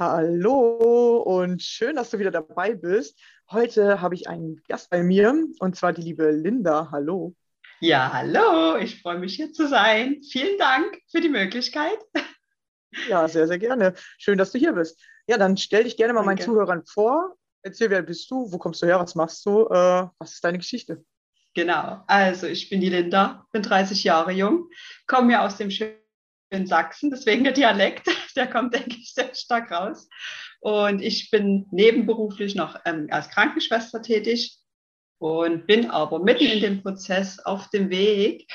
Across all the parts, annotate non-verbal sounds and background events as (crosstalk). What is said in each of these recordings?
Hallo und schön, dass du wieder dabei bist. Heute habe ich einen Gast bei mir und zwar die liebe Linda. Hallo. Ja, hallo, ich freue mich hier zu sein. Vielen Dank für die Möglichkeit. Ja, sehr, sehr gerne. Schön, dass du hier bist. Ja, dann stell dich gerne mal Danke. meinen Zuhörern vor. Erzähl, wer bist du? Wo kommst du her? Was machst du? Äh, was ist deine Geschichte? Genau, also ich bin die Linda, bin 30 Jahre jung, komme ja aus dem schönen Sachsen, deswegen der Dialekt, (laughs) der kommt, denke ich, sehr stark raus. Und ich bin nebenberuflich noch ähm, als Krankenschwester tätig und bin aber mitten in dem Prozess auf dem Weg,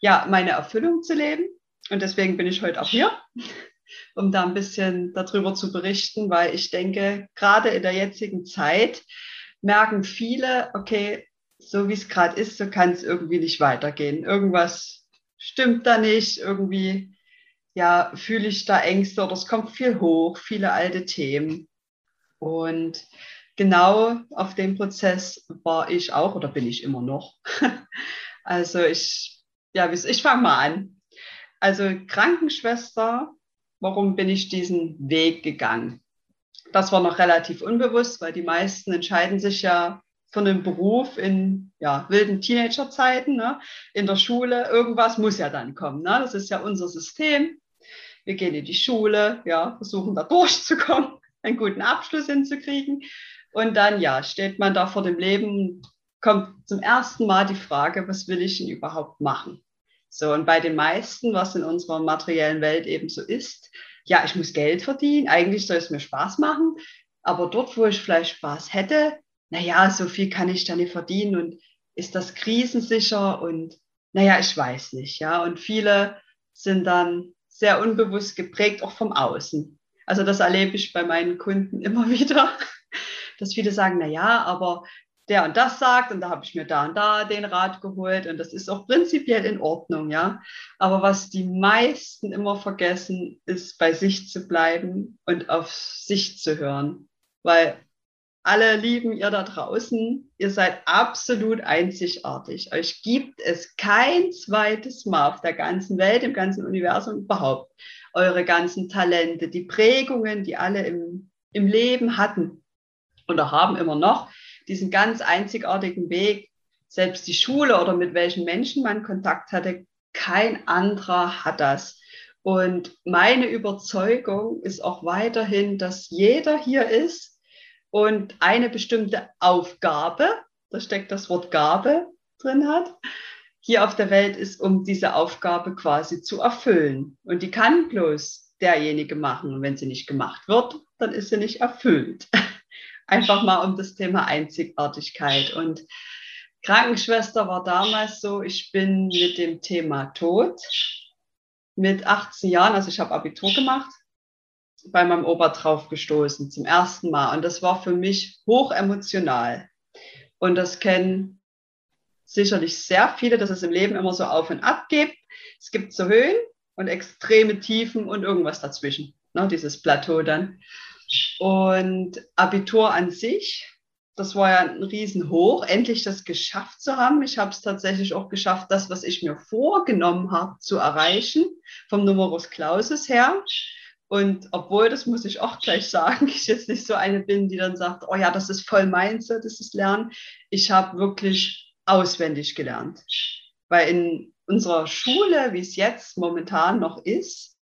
ja, meine Erfüllung zu leben. Und deswegen bin ich heute auch hier, (laughs) um da ein bisschen darüber zu berichten, weil ich denke, gerade in der jetzigen Zeit merken viele, okay, so wie es gerade ist, so kann es irgendwie nicht weitergehen. Irgendwas stimmt da nicht, irgendwie, ja, fühle ich da Ängste oder es kommt viel hoch, viele alte Themen. Und genau auf dem Prozess war ich auch oder bin ich immer noch. (laughs) also ich, ja, ich fange mal an. Also Krankenschwester, warum bin ich diesen Weg gegangen? Das war noch relativ unbewusst, weil die meisten entscheiden sich ja für einen Beruf in ja, wilden Teenagerzeiten, ne? in der Schule. Irgendwas muss ja dann kommen. Ne? Das ist ja unser System. Wir gehen in die Schule, ja, versuchen da durchzukommen, (laughs) einen guten Abschluss hinzukriegen. Und dann, ja, steht man da vor dem Leben, kommt zum ersten Mal die Frage, was will ich denn überhaupt machen? So, und bei den meisten, was in unserer materiellen Welt eben so ist, ja, ich muss Geld verdienen, eigentlich soll es mir Spaß machen, aber dort, wo ich vielleicht Spaß hätte, naja, so viel kann ich da nicht verdienen und ist das krisensicher und naja, ich weiß nicht, ja. Und viele sind dann sehr unbewusst geprägt, auch vom Außen. Also das erlebe ich bei meinen Kunden immer (laughs) wieder, dass viele sagen, na ja, aber der und das sagt und da habe ich mir da und da den Rat geholt und das ist auch prinzipiell in Ordnung, ja. Aber was die meisten immer vergessen, ist bei sich zu bleiben und auf sich zu hören, weil alle lieben ihr da draußen, ihr seid absolut einzigartig. Euch gibt es kein zweites Mal auf der ganzen Welt, im ganzen Universum überhaupt. Eure ganzen Talente, die Prägungen, die alle im, im Leben hatten oder haben immer noch, diesen ganz einzigartigen Weg, selbst die Schule oder mit welchen Menschen man Kontakt hatte, kein anderer hat das. Und meine Überzeugung ist auch weiterhin, dass jeder hier ist und eine bestimmte Aufgabe, da steckt das Wort Gabe drin hat, hier auf der Welt ist, um diese Aufgabe quasi zu erfüllen. Und die kann bloß derjenige machen. Und wenn sie nicht gemacht wird, dann ist sie nicht erfüllt. (laughs) Einfach mal um das Thema Einzigartigkeit. Und Krankenschwester war damals so, ich bin mit dem Thema Tod mit 18 Jahren, also ich habe Abitur gemacht, bei meinem Opa drauf gestoßen, zum ersten Mal. Und das war für mich hoch emotional. Und das kennen sicherlich sehr viele, dass es im Leben immer so auf und ab gibt. Es gibt so Höhen und extreme Tiefen und irgendwas dazwischen, ne, dieses Plateau dann. Und Abitur an sich, das war ja ein Riesenhoch, endlich das geschafft zu haben. Ich habe es tatsächlich auch geschafft, das, was ich mir vorgenommen habe, zu erreichen, vom Numerus Clausus her. Und obwohl, das muss ich auch gleich sagen, (laughs) ich jetzt nicht so eine bin, die dann sagt, oh ja, das ist voll meins, das ist Lernen. Ich habe wirklich auswendig gelernt. Weil in unserer Schule, wie es jetzt momentan noch ist,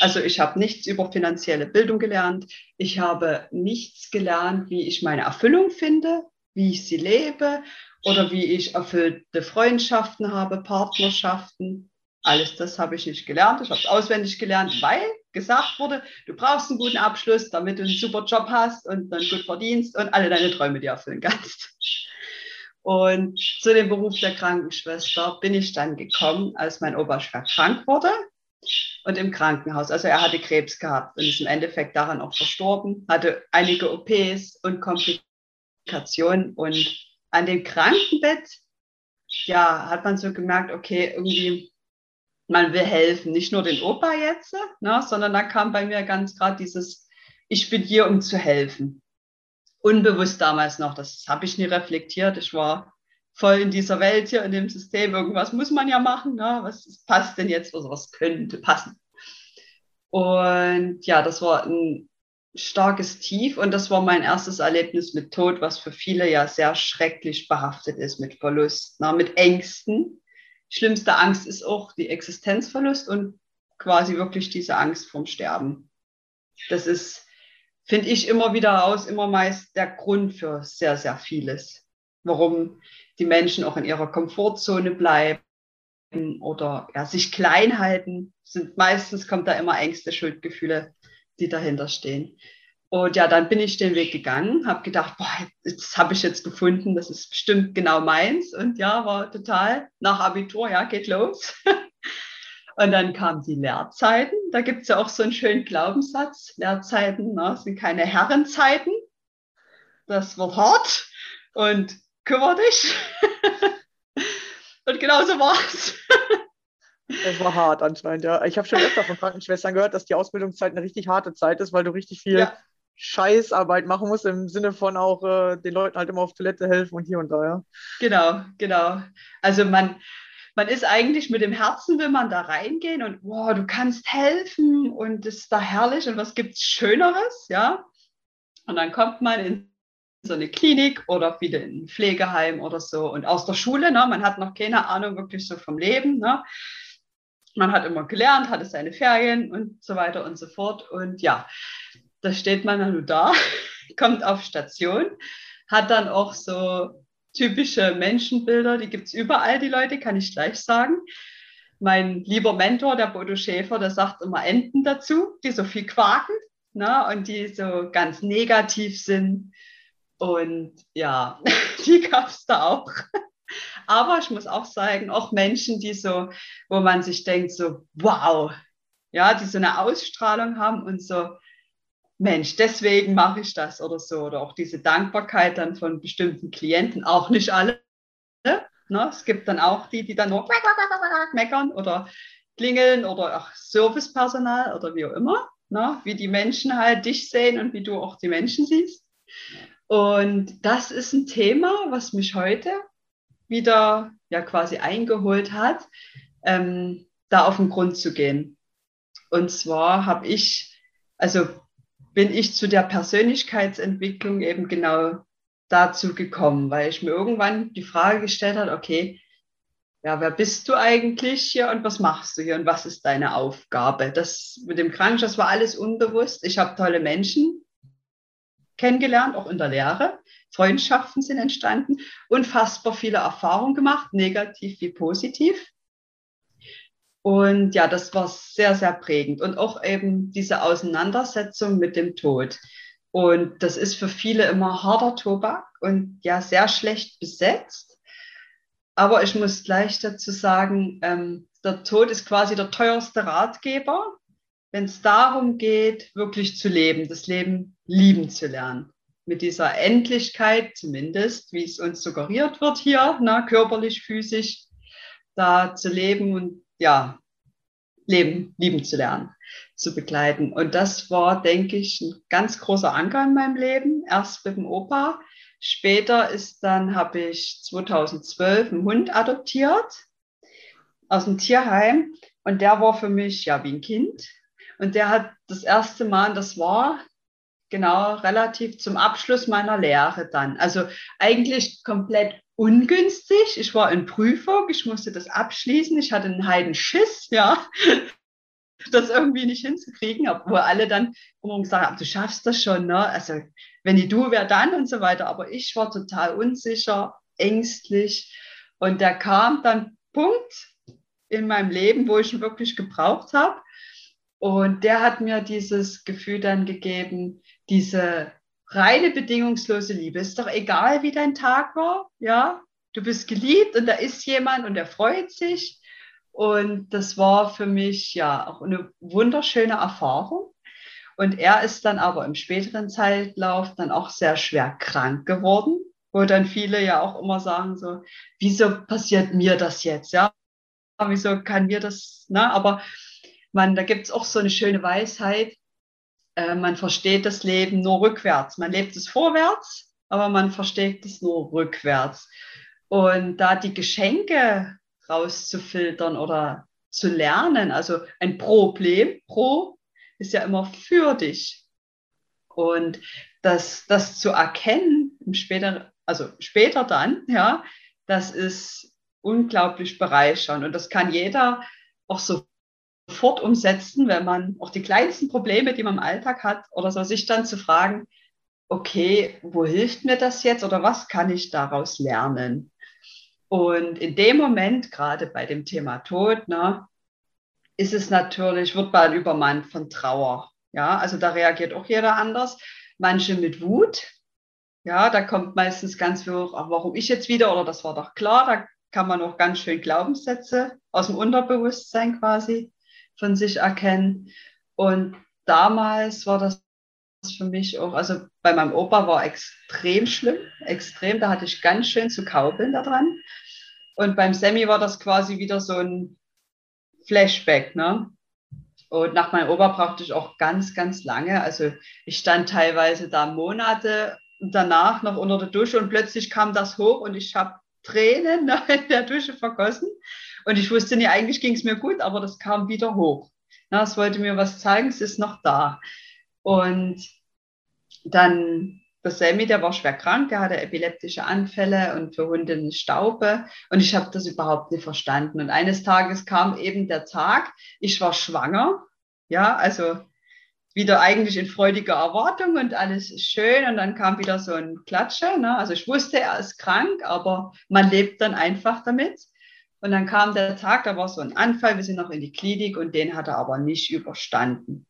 also ich habe nichts über finanzielle Bildung gelernt. Ich habe nichts gelernt, wie ich meine Erfüllung finde, wie ich sie lebe oder wie ich erfüllte Freundschaften habe, Partnerschaften. Alles das habe ich nicht gelernt. Ich habe es auswendig gelernt, weil gesagt wurde, du brauchst einen guten Abschluss, damit du einen super Job hast und dann gut verdienst und alle deine Träume dir erfüllen kannst. Und zu dem Beruf der Krankenschwester bin ich dann gekommen, als mein Opa schwer krank wurde und im Krankenhaus. Also er hatte Krebs gehabt und ist im Endeffekt daran auch verstorben, hatte einige OPs und Komplikationen. Und an dem Krankenbett, ja, hat man so gemerkt, okay, irgendwie, man will helfen. Nicht nur den Opa jetzt, ne, sondern da kam bei mir ganz gerade dieses, ich bin hier, um zu helfen. Unbewusst damals noch, das habe ich nie reflektiert. Ich war voll in dieser Welt hier, in dem System, irgendwas muss man ja machen, ne? was passt denn jetzt, oder was könnte passen. Und ja, das war ein starkes Tief und das war mein erstes Erlebnis mit Tod, was für viele ja sehr schrecklich behaftet ist mit Verlust, ne? mit Ängsten. Schlimmste Angst ist auch die Existenzverlust und quasi wirklich diese Angst vom Sterben. Das ist, finde ich, immer wieder aus, immer meist der Grund für sehr, sehr vieles, warum die Menschen auch in ihrer Komfortzone bleiben oder ja, sich klein halten. Sind, meistens kommt da immer Ängste, Schuldgefühle, die dahinter stehen. Und ja, dann bin ich den Weg gegangen, habe gedacht, boah, das habe ich jetzt gefunden, das ist bestimmt genau meins. Und ja, war total nach Abitur, ja, geht los. (laughs) Und dann kamen die Lehrzeiten. Da gibt es ja auch so einen schönen Glaubenssatz. Lehrzeiten ne, sind keine Herrenzeiten. Das wird hart. Und kümmere dich. (laughs) Und genau so war es. Es war hart anscheinend, ja. Ich habe schon öfter von Krankenschwestern gehört, dass die Ausbildungszeit eine richtig harte Zeit ist, weil du richtig viel ja. Scheißarbeit machen musst, im Sinne von auch äh, den Leuten halt immer auf Toilette helfen und hier und da, ja. Genau, genau. Also man, man ist eigentlich mit dem Herzen, will man da reingehen und wow, du kannst helfen und es ist da herrlich und was gibt es Schöneres, ja. Und dann kommt man in so eine Klinik oder wieder in ein Pflegeheim oder so. Und aus der Schule, ne, man hat noch keine Ahnung wirklich so vom Leben. Ne. Man hat immer gelernt, hatte seine Ferien und so weiter und so fort. Und ja, da steht man dann nur da, (laughs) kommt auf Station, hat dann auch so typische Menschenbilder, die gibt es überall, die Leute, kann ich gleich sagen. Mein lieber Mentor, der Bodo Schäfer, der sagt immer Enten dazu, die so viel quaken ne, und die so ganz negativ sind und ja, (laughs) die gab es da auch. Aber ich muss auch sagen, auch Menschen, die so, wo man sich denkt, so, wow, ja, die so eine Ausstrahlung haben und so, Mensch, deswegen mache ich das oder so. Oder auch diese Dankbarkeit dann von bestimmten Klienten, auch nicht alle. Ne? Es gibt dann auch die, die dann nur meckern oder klingeln oder auch Servicepersonal oder wie auch immer, ne? wie die Menschen halt dich sehen und wie du auch die Menschen siehst. Und das ist ein Thema, was mich heute wieder ja quasi eingeholt hat, ähm, da auf den Grund zu gehen. Und zwar habe ich, also bin ich zu der Persönlichkeitsentwicklung eben genau dazu gekommen, weil ich mir irgendwann die Frage gestellt habe, okay, ja, wer bist du eigentlich hier und was machst du hier und was ist deine Aufgabe? Das mit dem Krankenhaus war alles unbewusst. Ich habe tolle Menschen kennengelernt, auch in der Lehre. Freundschaften sind entstanden, unfassbar viele Erfahrungen gemacht, negativ wie positiv. Und ja, das war sehr, sehr prägend. Und auch eben diese Auseinandersetzung mit dem Tod. Und das ist für viele immer harter Tobak und ja, sehr schlecht besetzt. Aber ich muss gleich dazu sagen, ähm, der Tod ist quasi der teuerste Ratgeber, wenn es darum geht, wirklich zu leben, das Leben lieben zu lernen. Mit dieser Endlichkeit zumindest, wie es uns suggeriert wird hier, na, ne, körperlich, physisch, da zu leben und ja, Leben lieben zu lernen, zu begleiten. Und das war, denke ich, ein ganz großer Anker in meinem Leben. Erst mit dem Opa. Später ist dann, habe ich 2012 einen Hund adoptiert aus dem Tierheim. Und der war für mich ja wie ein Kind. Und der hat das erste Mal, das war genau relativ zum Abschluss meiner Lehre dann. Also eigentlich komplett ungünstig. Ich war in Prüfung, ich musste das abschließen. Ich hatte einen Heidenschiss, ja, (laughs) das irgendwie nicht hinzukriegen, obwohl alle dann immer gesagt haben, du schaffst das schon, ne? Also wenn die du, wer dann und so weiter. Aber ich war total unsicher, ängstlich. Und da kam dann Punkt in meinem Leben, wo ich ihn wirklich gebraucht habe. Und der hat mir dieses Gefühl dann gegeben, diese reine bedingungslose Liebe. Ist doch egal, wie dein Tag war, ja. Du bist geliebt und da ist jemand und der freut sich. Und das war für mich ja auch eine wunderschöne Erfahrung. Und er ist dann aber im späteren Zeitlauf dann auch sehr schwer krank geworden, wo dann viele ja auch immer sagen so, wieso passiert mir das jetzt, ja? Wieso kann mir das, ne? Aber man, da gibt es auch so eine schöne Weisheit, äh, man versteht das Leben nur rückwärts. Man lebt es vorwärts, aber man versteht es nur rückwärts. Und da die Geschenke rauszufiltern oder zu lernen, also ein Problem, Pro ist ja immer für dich. Und das, das zu erkennen, später, also später dann, ja, das ist unglaublich bereichernd. Und das kann jeder auch so sofort umsetzen, wenn man auch die kleinsten Probleme, die man im Alltag hat, oder so, sich dann zu fragen, okay, wo hilft mir das jetzt oder was kann ich daraus lernen? Und in dem Moment, gerade bei dem Thema Tod, ne, ist es natürlich, wird man übermannt von Trauer. Ja, also da reagiert auch jeder anders. Manche mit Wut. Ja, da kommt meistens ganz viel ach, warum ich jetzt wieder oder das war doch klar. Da kann man auch ganz schön Glaubenssätze aus dem Unterbewusstsein quasi von sich erkennen. Und damals war das für mich auch, also bei meinem Opa war extrem schlimm, extrem, da hatte ich ganz schön zu kaubeln daran. Und beim Semi war das quasi wieder so ein Flashback, ne? Und nach meinem Opa brauchte ich auch ganz, ganz lange. Also ich stand teilweise da Monate danach noch unter der Dusche und plötzlich kam das hoch und ich habe Tränen (laughs) in der Dusche vergossen. Und ich wusste nie, eigentlich ging es mir gut, aber das kam wieder hoch. Na, es wollte mir was zeigen, es ist noch da. Und dann der Sammy, der war schwer krank, der hatte epileptische Anfälle und für Hunde eine Staube. Und ich habe das überhaupt nicht verstanden. Und eines Tages kam eben der Tag, ich war schwanger. Ja, also wieder eigentlich in freudiger Erwartung und alles ist schön. Und dann kam wieder so ein Klatsche. Ne? Also ich wusste, er ist krank, aber man lebt dann einfach damit. Und dann kam der Tag, da war so ein Anfall, wir sind noch in die Klinik und den hat er aber nicht überstanden.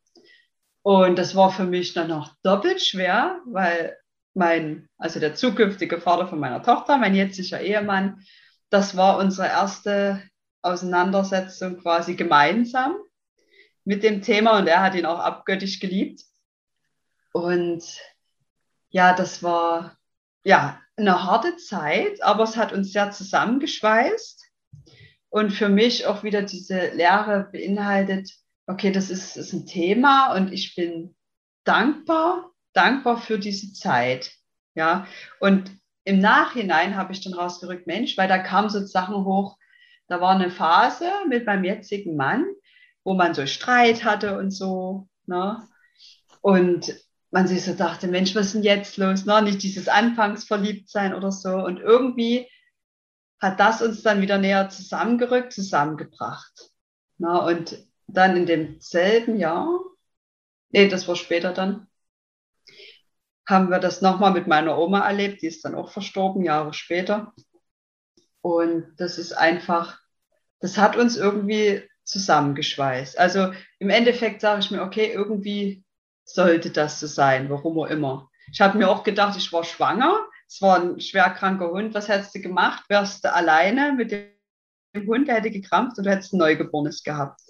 Und das war für mich dann noch doppelt schwer, weil mein, also der zukünftige Vater von meiner Tochter, mein jetziger Ehemann, das war unsere erste Auseinandersetzung quasi gemeinsam mit dem Thema und er hat ihn auch abgöttisch geliebt. Und ja, das war ja eine harte Zeit, aber es hat uns sehr zusammengeschweißt. Und für mich auch wieder diese Lehre beinhaltet, okay, das ist, ist ein Thema und ich bin dankbar, dankbar für diese Zeit. Ja, und im Nachhinein habe ich dann rausgerückt, Mensch, weil da kamen so Sachen hoch, da war eine Phase mit meinem jetzigen Mann, wo man so Streit hatte und so. Ne? Und man sich so dachte, Mensch, was ist denn jetzt los? Ne? Nicht dieses Anfangsverliebtsein oder so. Und irgendwie hat das uns dann wieder näher zusammengerückt, zusammengebracht. Ne? Und dann in demselben Jahr, nee, das war später dann, haben wir das nochmal mit meiner Oma erlebt. Die ist dann auch verstorben, Jahre später. Und das ist einfach, das hat uns irgendwie zusammengeschweißt. Also im Endeffekt sage ich mir, okay, irgendwie sollte das so sein, warum auch immer. Ich habe mir auch gedacht, ich war schwanger, es war ein schwerkranker Hund, was hättest du gemacht? Wärst du alleine mit dem Hund, der hätte gekrampft und du hättest ein Neugeborenes gehabt.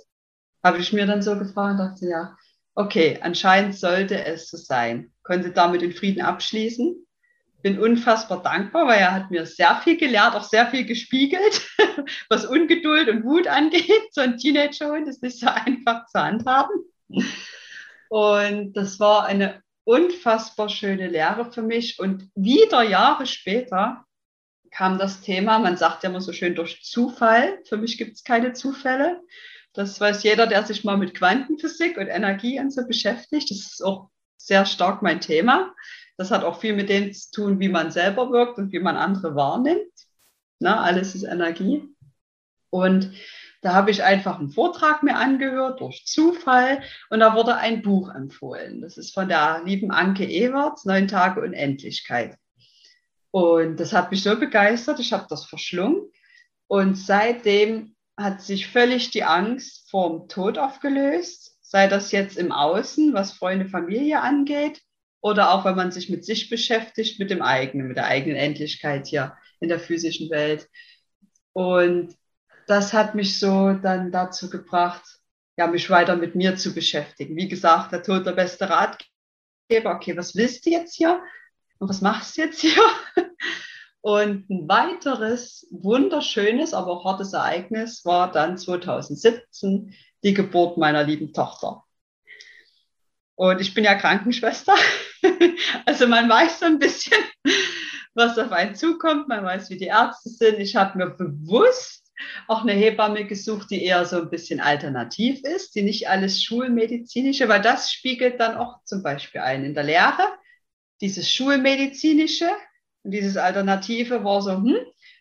Habe ich mir dann so gefragt und dachte, ja, okay, anscheinend sollte es so sein. Konnte damit den Frieden abschließen. Bin unfassbar dankbar, weil er hat mir sehr viel gelehrt, auch sehr viel gespiegelt, (laughs) was Ungeduld und Wut angeht. So ein Teenager-Hund ist nicht so (laughs) einfach zu handhaben. Und das war eine unfassbar schöne Lehre für mich. Und wieder Jahre später kam das Thema, man sagt ja immer so schön durch Zufall. Für mich gibt es keine Zufälle. Das weiß jeder, der sich mal mit Quantenphysik und Energie und so beschäftigt. Das ist auch sehr stark mein Thema. Das hat auch viel mit dem zu tun, wie man selber wirkt und wie man andere wahrnimmt. Na, alles ist Energie. Und da habe ich einfach einen Vortrag mir angehört durch Zufall und da wurde ein Buch empfohlen. Das ist von der lieben Anke Ewerts, Neun Tage Unendlichkeit. Und das hat mich so begeistert, ich habe das verschlungen. Und seitdem hat sich völlig die Angst vorm Tod aufgelöst, sei das jetzt im Außen, was Freunde, Familie angeht, oder auch wenn man sich mit sich beschäftigt, mit dem eigenen, mit der eigenen Endlichkeit hier in der physischen Welt. Und das hat mich so dann dazu gebracht, ja, mich weiter mit mir zu beschäftigen. Wie gesagt, der Tod der beste Ratgeber. Okay, was willst du jetzt hier? Und was machst du jetzt hier? (laughs) Und ein weiteres wunderschönes, aber auch hartes Ereignis war dann 2017 die Geburt meiner lieben Tochter. Und ich bin ja Krankenschwester. (laughs) Also man weiß so ein bisschen, (laughs) was auf einen zukommt. Man weiß, wie die Ärzte sind. Ich habe mir bewusst auch eine Hebamme gesucht, die eher so ein bisschen alternativ ist, die nicht alles schulmedizinische, weil das spiegelt dann auch zum Beispiel ein in der Lehre. Dieses schulmedizinische und dieses Alternative war so, hm,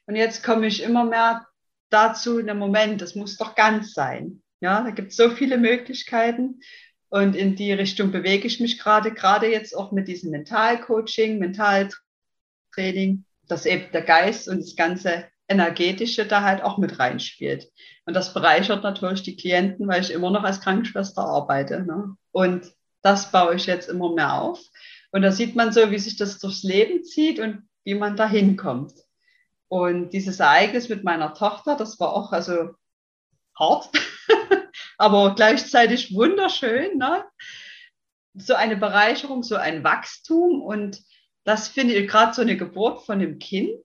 und jetzt komme ich immer mehr dazu, in dem Moment, das muss doch ganz sein. Ja, da gibt es so viele Möglichkeiten. Und in die Richtung bewege ich mich gerade, gerade jetzt auch mit diesem Mentalcoaching, Mentaltraining, dass eben der Geist und das ganze Energetische da halt auch mit reinspielt. Und das bereichert natürlich die Klienten, weil ich immer noch als Krankenschwester arbeite. Ne? Und das baue ich jetzt immer mehr auf. Und da sieht man so, wie sich das durchs Leben zieht und wie man da hinkommt. Und dieses Ereignis mit meiner Tochter, das war auch also hart, (laughs) aber gleichzeitig wunderschön. Ne? So eine Bereicherung, so ein Wachstum. Und das finde ich gerade so eine Geburt von einem Kind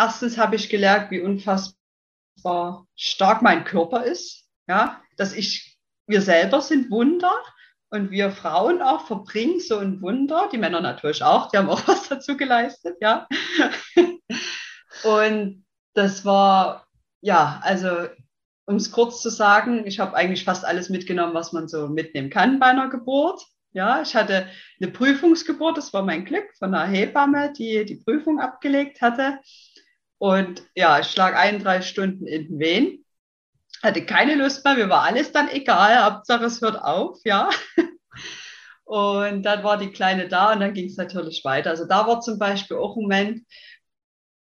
erstens habe ich gelernt, wie unfassbar stark mein Körper ist, ja, dass ich, wir selber sind Wunder und wir Frauen auch verbringen so ein Wunder, die Männer natürlich auch, die haben auch (laughs) was dazu geleistet, ja. und das war, ja, also um es kurz zu sagen, ich habe eigentlich fast alles mitgenommen, was man so mitnehmen kann bei einer Geburt. Ja, ich hatte eine Prüfungsgeburt, das war mein Glück von einer Hebamme, die die Prüfung abgelegt hatte. Und ja, ich schlag ein, drei Stunden in Wehen. Hatte keine Lust mehr, mir war alles dann egal, Hauptsache es hört auf, ja. (laughs) Und dann war die Kleine da und dann ging es natürlich weiter. Also da war zum Beispiel auch ein Moment,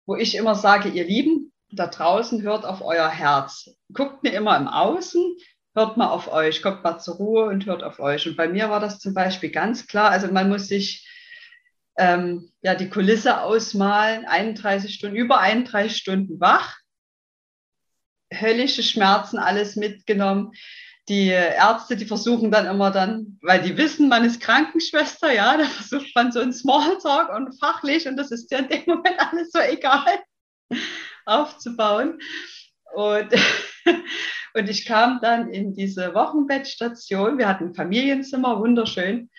wo ich immer sage, ihr Lieben, da draußen hört auf euer Herz. Guckt mir immer im Außen, hört mal auf euch, kommt mal zur Ruhe und hört auf euch. Und bei mir war das zum Beispiel ganz klar. Also man muss sich ähm, ja, die Kulisse ausmalen, 31 Stunden, über 31 Stunden wach, höllische Schmerzen, alles mitgenommen. die Ärzte, die versuchen dann immer dann, weil die wissen, man ist Krankenschwester, ja, da versucht man so ein Smalltalk und fachlich und das ist ja in dem Moment alles so egal (laughs) aufzubauen. Und, (laughs) und ich kam dann in diese Wochenbettstation. Wir hatten ein Familienzimmer, wunderschön.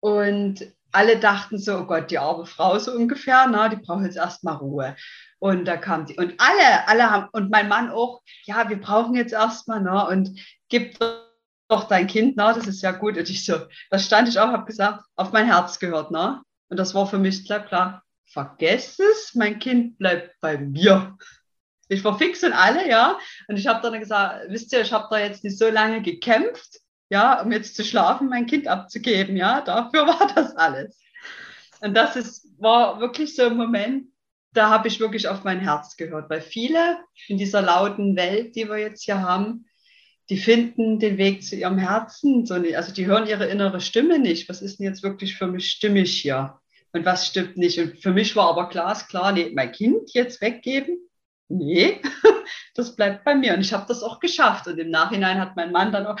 Und alle dachten so, oh Gott, die arme Frau so ungefähr, na, die braucht jetzt erstmal Ruhe. Und da kam die, und alle, alle haben, und mein Mann auch, ja, wir brauchen jetzt erstmal, ne, und gib doch dein Kind, na, das ist ja gut. Und ich so, da stand ich auch, habe gesagt, auf mein Herz gehört, ne. Und das war für mich klar, klar, vergesst es, mein Kind bleibt bei mir. Ich war fix und alle, ja. Und ich habe dann gesagt, wisst ihr, ich habe da jetzt nicht so lange gekämpft, ja, um jetzt zu schlafen, mein Kind abzugeben, ja. Dafür (laughs) war das alles. Und das ist, war wirklich so ein Moment, da habe ich wirklich auf mein Herz gehört, weil viele in dieser lauten Welt, die wir jetzt hier haben, die finden den Weg zu ihrem Herzen, so nicht, also die hören ihre innere Stimme nicht. Was ist denn jetzt wirklich für mich stimmig hier? Und was stimmt nicht? Und für mich war aber glasklar, nee, mein Kind jetzt weggeben, nee, (laughs) das bleibt bei mir. Und ich habe das auch geschafft. Und im Nachhinein hat mein Mann dann auch,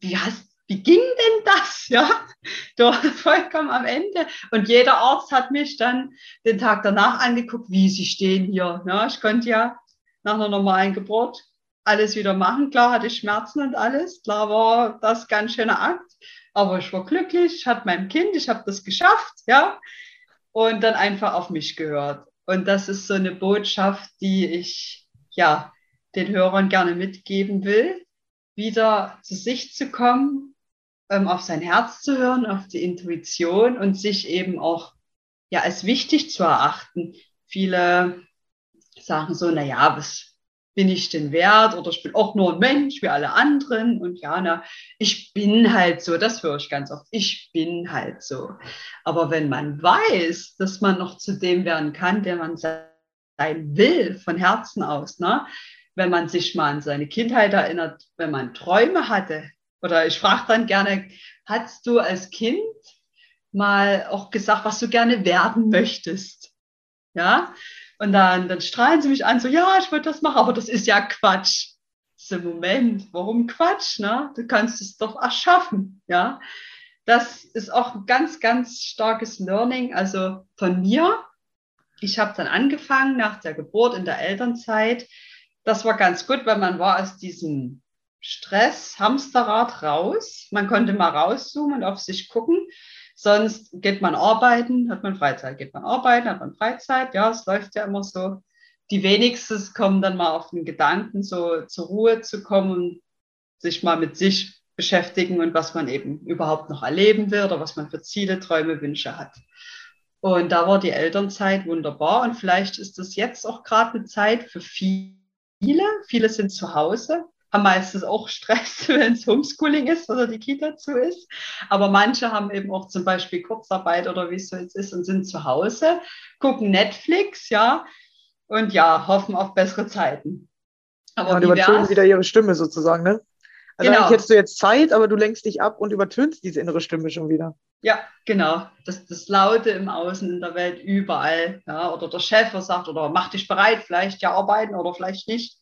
wie, hast, wie ging denn das? (laughs) Ja, (laughs) du vollkommen am Ende. Und jeder Arzt hat mich dann den Tag danach angeguckt, wie sie stehen hier. Ja, ich konnte ja nach einer normalen Geburt alles wieder machen. Klar hatte ich Schmerzen und alles. Klar war das ganz schöner Akt. Aber ich war glücklich, ich hatte mein Kind, ich habe das geschafft, ja. Und dann einfach auf mich gehört. Und das ist so eine Botschaft, die ich ja den Hörern gerne mitgeben will, wieder zu sich zu kommen, ähm, auf sein Herz zu hören, auf die Intuition und sich eben auch ja als wichtig zu erachten. Viele sagen so, na ja, was bin ich denn wert oder ich bin auch nur ein Mensch wie alle anderen und ja, na, ich bin halt so, das höre ich ganz oft, ich bin halt so. Aber wenn man weiß, dass man noch zu dem werden kann, der man sein will, von Herzen aus, ne? wenn man sich mal an seine Kindheit erinnert, wenn man Träume hatte, oder ich frage dann gerne, hast du als Kind mal auch gesagt, was du gerne werden möchtest? Ja, und dann, dann strahlen sie mich an, so, ja, ich wollte das machen, aber das ist ja Quatsch. So, Moment, warum Quatsch? Ne? Du kannst es doch erschaffen. Ja? Das ist auch ein ganz, ganz starkes Learning, also von mir. Ich habe dann angefangen nach der Geburt in der Elternzeit. Das war ganz gut, weil man war aus diesem Stress, Hamsterrad raus. Man konnte mal rauszoomen und auf sich gucken. Sonst geht man arbeiten, hat man Freizeit. Geht man arbeiten, hat man Freizeit. Ja, es läuft ja immer so. Die wenigsten kommen dann mal auf den Gedanken, so zur Ruhe zu kommen sich mal mit sich beschäftigen und was man eben überhaupt noch erleben will oder was man für Ziele, Träume, Wünsche hat. Und da war die Elternzeit wunderbar. Und vielleicht ist das jetzt auch gerade eine Zeit für viele. Viele sind zu Hause, haben meistens auch Stress, (laughs) wenn es Homeschooling ist oder die Kita zu ist. Aber manche haben eben auch zum Beispiel Kurzarbeit oder wie es so jetzt ist und sind zu Hause, gucken Netflix, ja, und ja, hoffen auf bessere Zeiten. Aber ja, und übertönen wieder ihre Stimme sozusagen, ne? Also genau. eigentlich hättest du jetzt Zeit, aber du lenkst dich ab und übertönst diese innere Stimme schon wieder. Ja, genau. Das, das Laute im Außen, in der Welt, überall. Ja, oder der Chef sagt, oder mach dich bereit, vielleicht ja arbeiten oder vielleicht nicht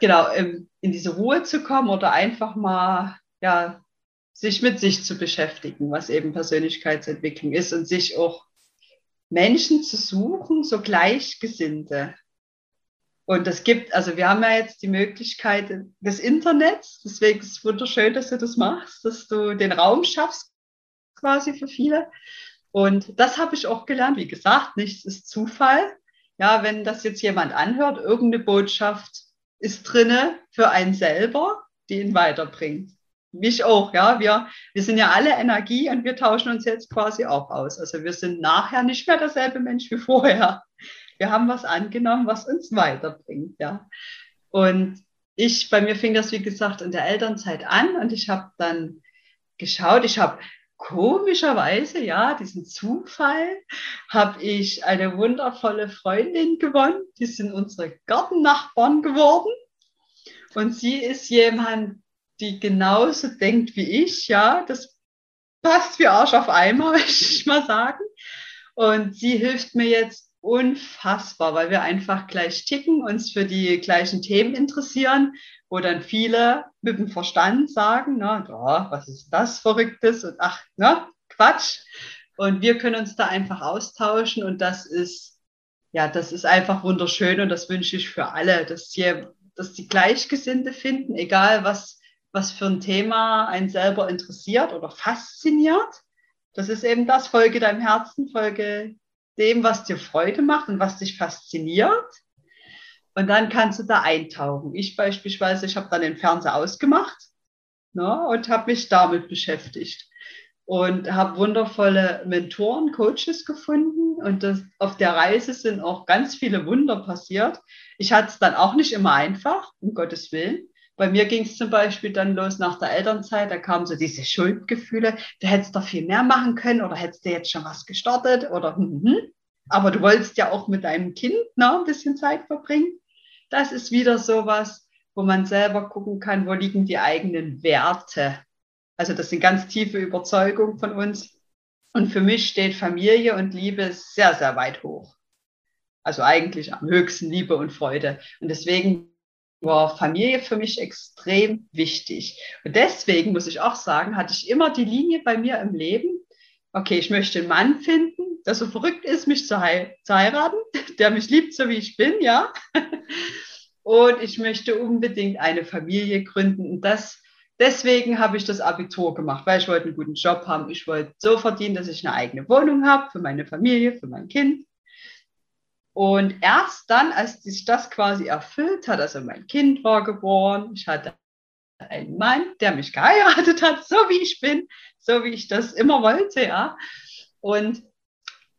genau, in diese Ruhe zu kommen oder einfach mal, ja, sich mit sich zu beschäftigen, was eben Persönlichkeitsentwicklung ist und sich auch Menschen zu suchen, so Gleichgesinnte. Und es gibt, also wir haben ja jetzt die Möglichkeit des Internets, deswegen ist es wunderschön, dass du das machst, dass du den Raum schaffst quasi für viele. Und das habe ich auch gelernt. Wie gesagt, nichts ist Zufall. Ja, wenn das jetzt jemand anhört, irgendeine Botschaft ist drinne für einen selber, die ihn weiterbringt. Mich auch, ja. Wir, wir sind ja alle Energie und wir tauschen uns jetzt quasi auch aus. Also wir sind nachher nicht mehr derselbe Mensch wie vorher. Wir haben was angenommen, was uns weiterbringt, ja. Und ich, bei mir fing das, wie gesagt, in der Elternzeit an und ich habe dann geschaut, ich habe komischerweise, ja, diesen Zufall, habe ich eine wundervolle Freundin gewonnen. Die sind unsere Gartennachbarn geworden. Und sie ist jemand, die genauso denkt wie ich, ja. Das passt wie Arsch auf Eimer, (laughs) möchte ich mal sagen. Und sie hilft mir jetzt unfassbar, weil wir einfach gleich ticken, uns für die gleichen Themen interessieren, wo dann viele mit dem Verstand sagen, na, oh, was ist das Verrücktes und ach, ne, Quatsch. Und wir können uns da einfach austauschen und das ist, ja, das ist einfach wunderschön und das wünsche ich für alle, dass hier, dass die Gleichgesinnte finden, egal was, was für ein Thema einen selber interessiert oder fasziniert. Das ist eben das, folge deinem Herzen, folge dem, was dir Freude macht und was dich fasziniert. Und dann kannst du da eintauchen. Ich beispielsweise, ich habe dann den Fernseher ausgemacht ne, und habe mich damit beschäftigt. Und habe wundervolle Mentoren, Coaches gefunden. Und das, auf der Reise sind auch ganz viele Wunder passiert. Ich hatte es dann auch nicht immer einfach, um Gottes Willen. Bei mir ging es zum Beispiel dann los nach der Elternzeit, da kamen so diese Schuldgefühle, du hättest doch viel mehr machen können oder hättest du jetzt schon was gestartet oder hm, hm. aber du wolltest ja auch mit deinem Kind ne, ein bisschen Zeit verbringen. Das ist wieder sowas, wo man selber gucken kann, wo liegen die eigenen Werte. Also das sind ganz tiefe Überzeugungen von uns. Und für mich steht Familie und Liebe sehr, sehr weit hoch. Also eigentlich am höchsten Liebe und Freude. Und deswegen war Familie für mich extrem wichtig. Und deswegen muss ich auch sagen, hatte ich immer die Linie bei mir im Leben, okay, ich möchte einen Mann finden, der so verrückt ist, mich zu, hei zu heiraten, (laughs) der mich liebt, so wie ich bin, ja. Und ich möchte unbedingt eine Familie gründen. Und das, deswegen habe ich das Abitur gemacht, weil ich wollte einen guten Job haben. Ich wollte so verdienen, dass ich eine eigene Wohnung habe für meine Familie, für mein Kind. Und erst dann, als sich das quasi erfüllt hat, also mein Kind war geboren, ich hatte einen Mann, der mich geheiratet hat, so wie ich bin, so wie ich das immer wollte, ja. Und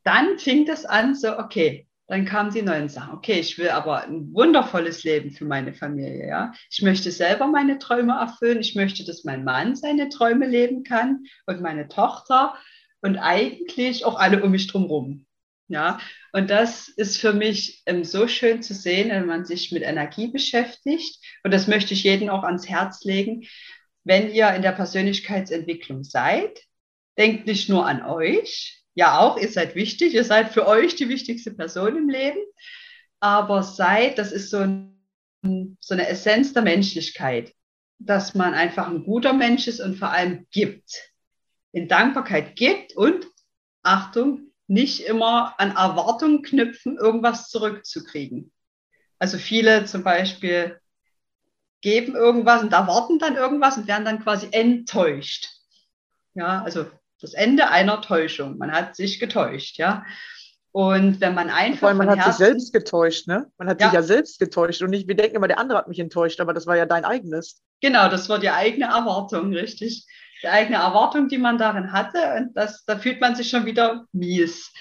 dann fing das an, so, okay, dann kamen die neuen Sachen. Okay, ich will aber ein wundervolles Leben für meine Familie, ja. Ich möchte selber meine Träume erfüllen. Ich möchte, dass mein Mann seine Träume leben kann und meine Tochter und eigentlich auch alle um mich drum rum. Ja, und das ist für mich ähm, so schön zu sehen, wenn man sich mit Energie beschäftigt. Und das möchte ich jedem auch ans Herz legen. Wenn ihr in der Persönlichkeitsentwicklung seid, denkt nicht nur an euch. Ja, auch, ihr seid wichtig. Ihr seid für euch die wichtigste Person im Leben. Aber seid, das ist so, ein, so eine Essenz der Menschlichkeit, dass man einfach ein guter Mensch ist und vor allem gibt. In Dankbarkeit gibt und Achtung, nicht immer an Erwartungen knüpfen, irgendwas zurückzukriegen. Also viele zum Beispiel geben irgendwas und erwarten dann irgendwas und werden dann quasi enttäuscht. Ja, also das Ende einer Täuschung. Man hat sich getäuscht, ja. Und wenn man einfach. Weil man hat Herzen, sich selbst getäuscht, ne? Man hat ja. sich ja selbst getäuscht und nicht, wir denken immer, der andere hat mich enttäuscht, aber das war ja dein eigenes. Genau, das war die eigene Erwartung, richtig die eigene Erwartung, die man darin hatte. Und das, da fühlt man sich schon wieder mies.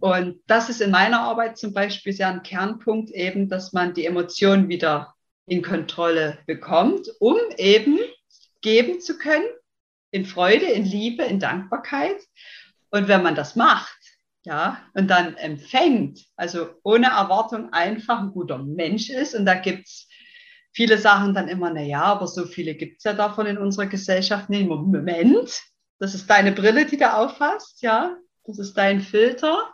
Und das ist in meiner Arbeit zum Beispiel sehr ein Kernpunkt, eben, dass man die Emotionen wieder in Kontrolle bekommt, um eben geben zu können, in Freude, in Liebe, in Dankbarkeit. Und wenn man das macht, ja, und dann empfängt, also ohne Erwartung einfach ein guter Mensch ist, und da gibt es viele sagen dann immer, na ja, aber so viele gibt es ja davon in unserer Gesellschaft. Nee, Moment, das ist deine Brille, die du auffasst, ja, das ist dein Filter.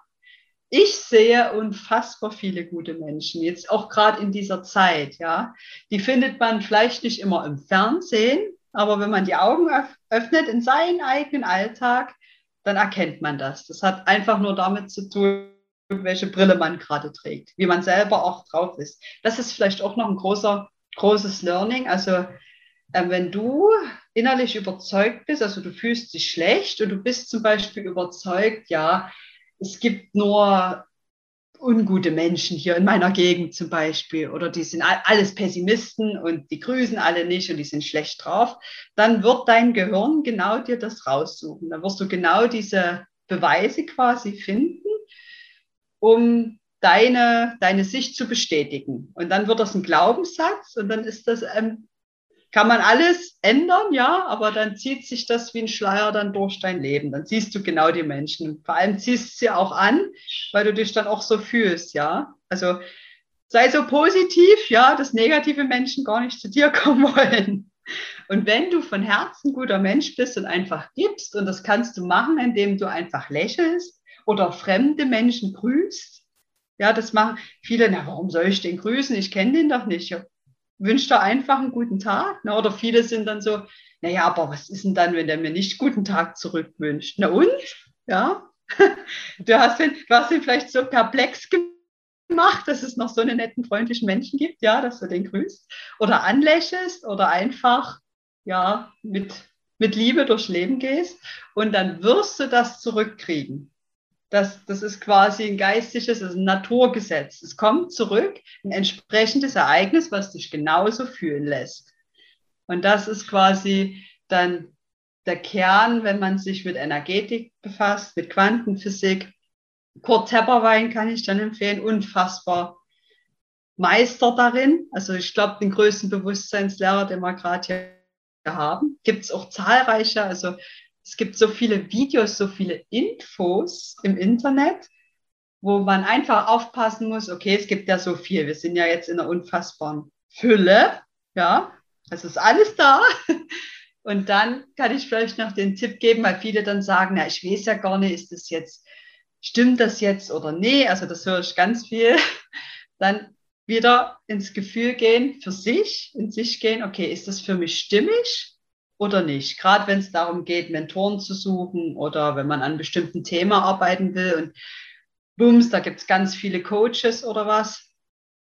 Ich sehe unfassbar viele gute Menschen, jetzt auch gerade in dieser Zeit, ja. Die findet man vielleicht nicht immer im Fernsehen, aber wenn man die Augen öffnet in seinen eigenen Alltag, dann erkennt man das. Das hat einfach nur damit zu tun, welche Brille man gerade trägt, wie man selber auch drauf ist. Das ist vielleicht auch noch ein großer großes Learning. Also äh, wenn du innerlich überzeugt bist, also du fühlst dich schlecht und du bist zum Beispiel überzeugt, ja, es gibt nur ungute Menschen hier in meiner Gegend zum Beispiel oder die sind alles Pessimisten und die grüßen alle nicht und die sind schlecht drauf, dann wird dein Gehirn genau dir das raussuchen. Dann wirst du genau diese Beweise quasi finden, um deine, deine Sicht zu bestätigen. Und dann wird das ein Glaubenssatz und dann ist das, ähm, kann man alles ändern, ja, aber dann zieht sich das wie ein Schleier dann durch dein Leben. Dann siehst du genau die Menschen. Vor allem ziehst du sie auch an, weil du dich dann auch so fühlst, ja. Also sei so positiv, ja, dass negative Menschen gar nicht zu dir (laughs) kommen wollen. Und wenn du von Herzen guter Mensch bist und einfach gibst, und das kannst du machen, indem du einfach lächelst, oder fremde Menschen grüßt. Ja, das machen viele, na, warum soll ich den grüßen? Ich kenne den doch nicht. Ja, wünscht er einfach einen guten Tag. Ne? Oder viele sind dann so, naja, aber was ist denn dann, wenn der mir nicht guten Tag zurückwünscht? Na und? Ja, (laughs) du hast ihn, du hast ihn vielleicht so perplex gemacht, dass es noch so einen netten, freundlichen Menschen gibt, ja, dass du den grüßt. Oder anlächelst oder einfach, ja, mit, mit Liebe durchs Leben gehst. Und dann wirst du das zurückkriegen. Das, das ist quasi ein geistiges, das ist ein Naturgesetz. Es kommt zurück, ein entsprechendes Ereignis, was dich genauso fühlen lässt. Und das ist quasi dann der Kern, wenn man sich mit Energetik befasst, mit Quantenphysik. Kurt Tepperwein kann ich dann empfehlen, unfassbar Meister darin. Also ich glaube, den größten Bewusstseinslehrer, den wir gerade hier haben. Gibt es auch zahlreiche, also es gibt so viele Videos, so viele Infos im Internet, wo man einfach aufpassen muss, okay, es gibt ja so viel. Wir sind ja jetzt in einer unfassbaren Fülle, ja, es ist alles da. (laughs) Und dann kann ich vielleicht noch den Tipp geben, weil viele dann sagen, na, ich weiß ja gar nicht, ist das jetzt, stimmt das jetzt oder nee? Also das höre ich ganz viel. (laughs) Dann wieder ins Gefühl gehen, für sich, in sich gehen, okay, ist das für mich stimmig? Oder nicht. Gerade wenn es darum geht, Mentoren zu suchen oder wenn man an bestimmten Thema arbeiten will und bums, da gibt es ganz viele Coaches oder was.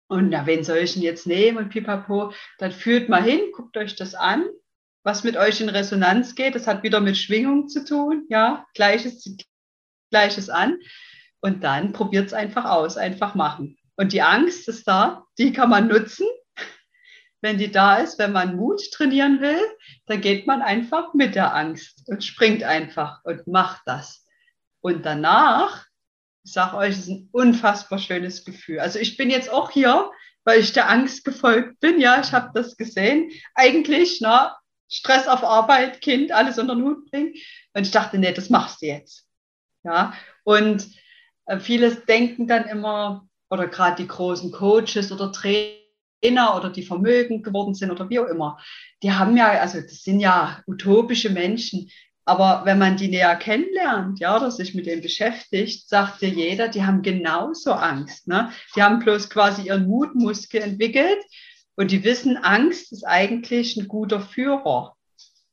Und ja, wen soll ich denn jetzt nehmen und pipapo? Dann führt mal hin, guckt euch das an, was mit euch in Resonanz geht. Das hat wieder mit Schwingung zu tun, ja, Gleiches, Gleiches an. Und dann probiert es einfach aus, einfach machen. Und die Angst ist da, die kann man nutzen wenn die da ist, wenn man Mut trainieren will, dann geht man einfach mit der Angst und springt einfach und macht das. Und danach, ich sage euch, ist ein unfassbar schönes Gefühl. Also ich bin jetzt auch hier, weil ich der Angst gefolgt bin. Ja, ich habe das gesehen. Eigentlich, na, Stress auf Arbeit, Kind, alles unter den Hut bringen. Und ich dachte, nee, das machst du jetzt. Ja, und äh, viele denken dann immer, oder gerade die großen Coaches oder Trainer, Trainer oder die vermögend geworden sind oder wie auch immer, die haben ja, also das sind ja utopische Menschen. Aber wenn man die näher kennenlernt, ja, oder sich mit denen beschäftigt, sagt dir jeder, die haben genauso Angst. Ne? Die haben bloß quasi ihren Mutmuskel entwickelt und die wissen, Angst ist eigentlich ein guter Führer.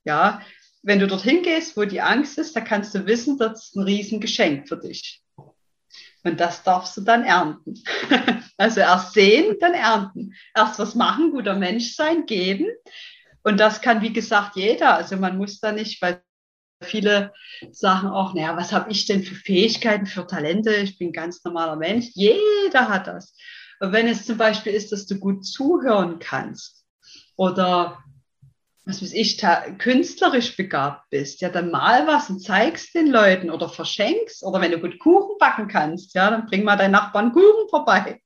Ja, wenn du dorthin gehst, wo die Angst ist, da kannst du wissen, das ist ein Riesengeschenk für dich. Und das darfst du dann ernten. (laughs) Also erst sehen, dann ernten. Erst was machen, guter Mensch sein, geben. Und das kann, wie gesagt, jeder. Also man muss da nicht, weil viele sagen auch, naja, was habe ich denn für Fähigkeiten, für Talente? Ich bin ganz normaler Mensch. Jeder hat das. Und wenn es zum Beispiel ist, dass du gut zuhören kannst oder was weiß ich, künstlerisch begabt bist, ja, dann mal was und zeigst den Leuten oder verschenkst. Oder wenn du gut Kuchen backen kannst, ja, dann bring mal deinen Nachbarn Kuchen vorbei.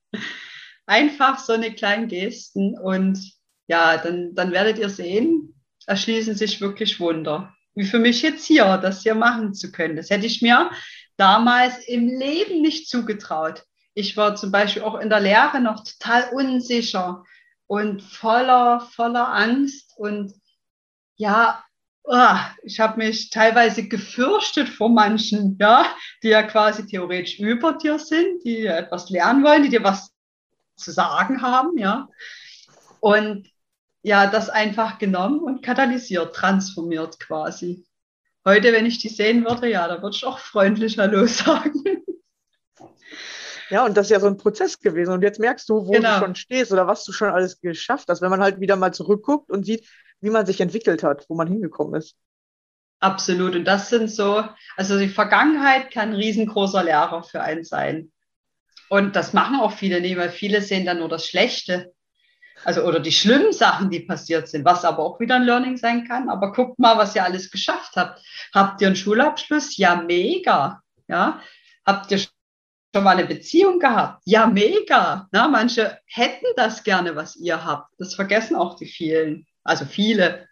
Einfach so eine kleine Gesten und ja, dann, dann werdet ihr sehen, erschließen sich wirklich Wunder. Wie für mich jetzt hier, das hier machen zu können. Das hätte ich mir damals im Leben nicht zugetraut. Ich war zum Beispiel auch in der Lehre noch total unsicher und voller, voller Angst und ja, oh, ich habe mich teilweise gefürchtet vor manchen, ja, die ja quasi theoretisch über dir sind, die etwas lernen wollen, die dir was zu sagen haben, ja. Und ja, das einfach genommen und katalysiert, transformiert quasi. Heute, wenn ich die sehen würde, ja, da würde ich auch freundlich Hallo (laughs) sagen. Ja, und das ist ja so ein Prozess gewesen. Und jetzt merkst du, wo genau. du schon stehst oder was du schon alles geschafft hast, wenn man halt wieder mal zurückguckt und sieht, wie man sich entwickelt hat, wo man hingekommen ist. Absolut. Und das sind so, also die Vergangenheit kann ein riesengroßer Lehrer für einen sein. Und das machen auch viele nicht, weil viele sehen dann nur das Schlechte. Also, oder die schlimmen Sachen, die passiert sind, was aber auch wieder ein Learning sein kann. Aber guckt mal, was ihr alles geschafft habt. Habt ihr einen Schulabschluss? Ja, mega. Ja. Habt ihr schon mal eine Beziehung gehabt? Ja, mega. Na, manche hätten das gerne, was ihr habt. Das vergessen auch die vielen also viele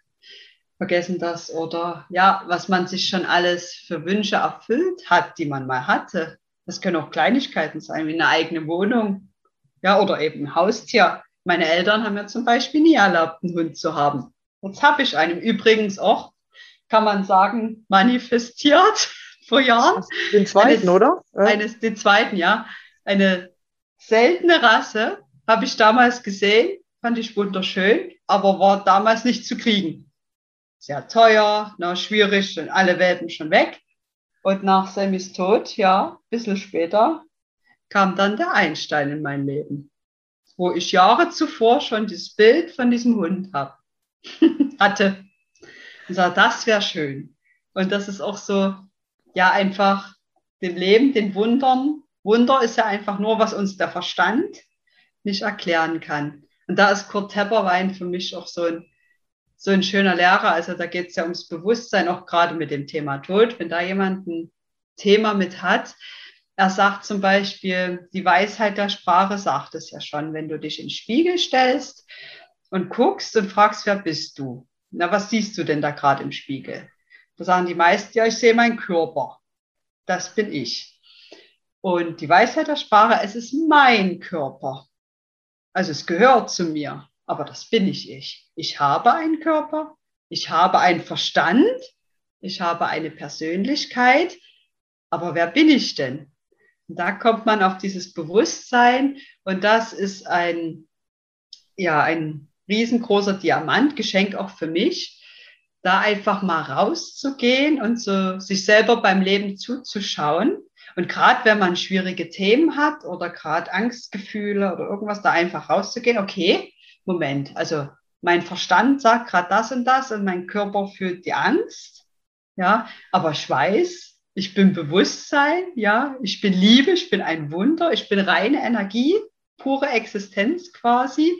vergessen das oder ja, was man sich schon alles für Wünsche erfüllt hat, die man mal hatte. Das können auch Kleinigkeiten sein, wie eine eigene Wohnung, ja, oder eben ein Haustier. Meine Eltern haben mir zum Beispiel nie erlaubt, einen Hund zu haben. Jetzt habe ich einen. Übrigens auch, kann man sagen, manifestiert (laughs) vor Jahren. Den zweiten, eines, oder? Ja. Eines, den zweiten, ja. Eine seltene Rasse habe ich damals gesehen, fand ich wunderschön, aber war damals nicht zu kriegen. Sehr teuer, na, schwierig, sind alle Welpen schon weg. Und nach Sammys Tod, ja, ein bisschen später, kam dann der Einstein in mein Leben, wo ich Jahre zuvor schon das Bild von diesem Hund hab, (laughs) hatte. Und sah, das wäre schön. Und das ist auch so, ja, einfach dem Leben, den Wundern. Wunder ist ja einfach nur, was uns der Verstand nicht erklären kann. Und da ist Kurt Tepperwein für mich auch so ein, so ein schöner Lehrer. Also da geht es ja ums Bewusstsein, auch gerade mit dem Thema Tod. Wenn da jemand ein Thema mit hat, er sagt zum Beispiel, die Weisheit der Sprache sagt es ja schon, wenn du dich in den Spiegel stellst und guckst und fragst, wer bist du? Na, was siehst du denn da gerade im Spiegel? Da sagen die meisten, ja, ich sehe meinen Körper. Das bin ich. Und die Weisheit der Sprache, es ist mein Körper. Also es gehört zu mir, aber das bin ich ich. Ich habe einen Körper, ich habe einen Verstand, ich habe eine Persönlichkeit, aber wer bin ich denn? Und da kommt man auf dieses Bewusstsein und das ist ein, ja, ein riesengroßer Diamantgeschenk auch für mich, da einfach mal rauszugehen und so sich selber beim Leben zuzuschauen. Und gerade wenn man schwierige Themen hat oder gerade Angstgefühle oder irgendwas, da einfach rauszugehen, okay, Moment, also mein Verstand sagt gerade das und das und mein Körper fühlt die Angst, ja, aber ich weiß, ich bin Bewusstsein, ja, ich bin Liebe, ich bin ein Wunder, ich bin reine Energie, pure Existenz quasi.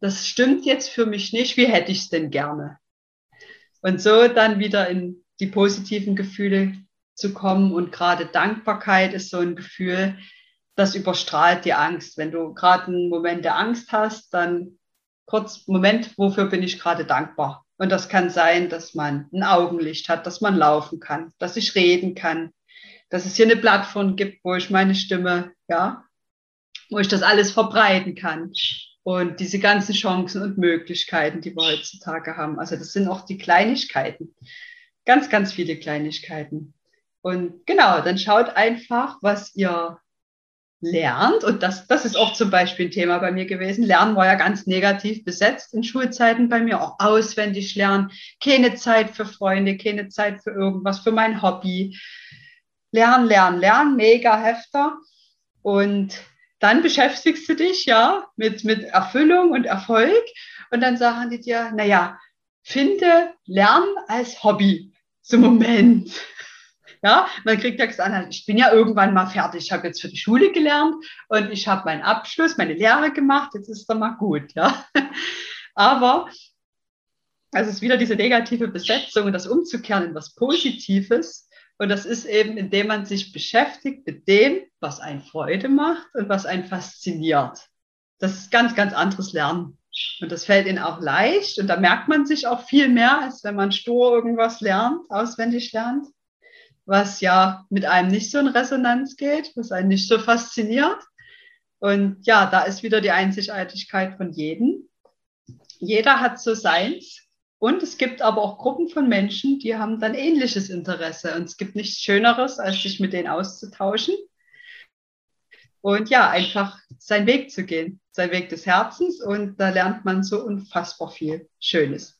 Das stimmt jetzt für mich nicht. Wie hätte ich es denn gerne? Und so dann wieder in die positiven Gefühle zu kommen. Und gerade Dankbarkeit ist so ein Gefühl, das überstrahlt die Angst. Wenn du gerade einen Moment der Angst hast, dann kurz, Moment, wofür bin ich gerade dankbar? Und das kann sein, dass man ein Augenlicht hat, dass man laufen kann, dass ich reden kann, dass es hier eine Plattform gibt, wo ich meine Stimme, ja, wo ich das alles verbreiten kann. Und diese ganzen Chancen und Möglichkeiten, die wir heutzutage haben. Also das sind auch die Kleinigkeiten. Ganz, ganz viele Kleinigkeiten. Und genau, dann schaut einfach, was ihr lernt, und das, das ist auch zum Beispiel ein Thema bei mir gewesen, Lernen war ja ganz negativ besetzt in Schulzeiten bei mir, auch auswendig lernen, keine Zeit für Freunde, keine Zeit für irgendwas, für mein Hobby. Lernen, lernen, lernen, mega Hefter. Und dann beschäftigst du dich ja mit, mit Erfüllung und Erfolg und dann sagen die dir, naja, finde Lernen als Hobby. So Moment. Ja, man kriegt ja gesagt, ich bin ja irgendwann mal fertig. Ich habe jetzt für die Schule gelernt und ich habe meinen Abschluss, meine Lehre gemacht. Jetzt ist doch mal gut. Ja, (laughs) aber also es ist wieder diese negative Besetzung und das umzukehren in was Positives. Und das ist eben, indem man sich beschäftigt mit dem, was einen Freude macht und was einen fasziniert. Das ist ganz, ganz anderes Lernen. Und das fällt ihnen auch leicht. Und da merkt man sich auch viel mehr, als wenn man stur irgendwas lernt, auswendig lernt was ja mit einem nicht so in Resonanz geht, was einen nicht so fasziniert. Und ja, da ist wieder die Einzigartigkeit von jedem. Jeder hat so seins. Und es gibt aber auch Gruppen von Menschen, die haben dann ähnliches Interesse. Und es gibt nichts Schöneres, als sich mit denen auszutauschen. Und ja, einfach seinen Weg zu gehen, seinen Weg des Herzens. Und da lernt man so unfassbar viel Schönes.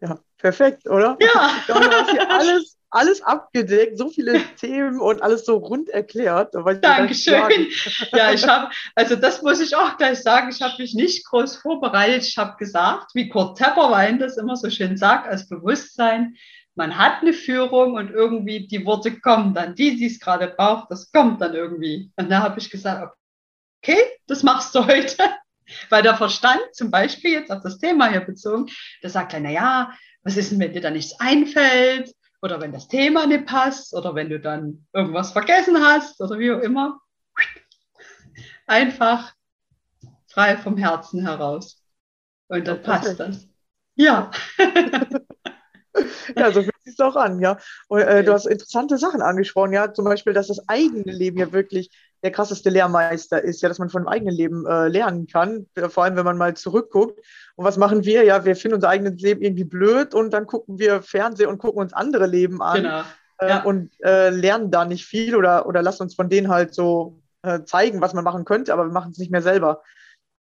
Ja, perfekt, oder? Ja. Du hast hier alles alles abgedeckt, so viele (laughs) Themen und alles so rund erklärt. Dankeschön. Ja, (laughs) ich habe, also das muss ich auch gleich sagen, ich habe mich nicht groß vorbereitet. Ich habe gesagt, wie Kurt Tepperwein das immer so schön sagt, als Bewusstsein, man hat eine Führung und irgendwie die Worte kommen dann, die sie es gerade braucht, das kommt dann irgendwie. Und da habe ich gesagt, okay, das machst du heute. (laughs) Weil der Verstand, zum Beispiel jetzt auf das Thema hier bezogen, der sagt dann, naja, was ist denn, wenn dir da nichts einfällt? Oder wenn das Thema nicht passt oder wenn du dann irgendwas vergessen hast oder wie auch immer. Einfach frei vom Herzen heraus. Und dann passt das. Ja. (laughs) ja, so fühlt es auch an, ja. Und, äh, du hast interessante Sachen angesprochen, ja. Zum Beispiel, dass das eigene Leben ja wirklich der krasseste Lehrmeister ist, ja, dass man von dem eigenen Leben äh, lernen kann, äh, vor allem wenn man mal zurückguckt. Und was machen wir? Ja, wir finden unser eigenes Leben irgendwie blöd und dann gucken wir Fernsehen und gucken uns andere Leben an. Genau. äh, ja. und äh, lernen da nicht viel oder, oder lassen uns von denen halt so äh, zeigen, was man machen könnte, aber wir machen es nicht mehr selber.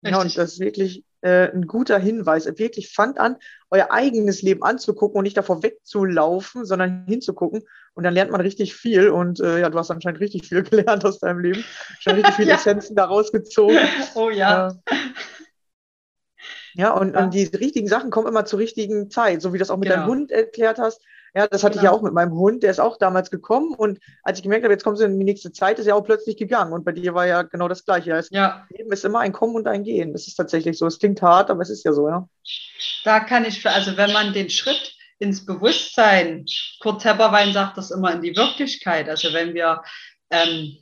Richtig. Ja, und das ist wirklich äh, ein guter Hinweis. Wirklich fangt an, euer eigenes Leben anzugucken und nicht davor wegzulaufen, sondern hinzugucken. Und dann lernt man richtig viel. Und äh, ja, du hast anscheinend richtig viel (laughs) gelernt aus deinem Leben. Schon richtig viele (laughs) ja. Essenzen daraus gezogen. Oh ja. ja, und, ja. und die richtigen Sachen kommen immer zur richtigen Zeit, so wie du das auch mit genau. deinem Hund erklärt hast. Ja, das hatte genau. ich ja genau. auch mit meinem Hund, der ist auch damals gekommen und als ich gemerkt habe, jetzt kommt sie in die nächste Zeit, ist er auch plötzlich gegangen und bei dir war ja genau das Gleiche. Das ja. Leben ist immer ein Kommen und ein Gehen. Das ist tatsächlich so. Es klingt hart, aber es ist ja so, ja. Da kann ich, also wenn man den Schritt ins Bewusstsein, Kurt Tepperwein sagt das immer in die Wirklichkeit, also wenn wir ähm,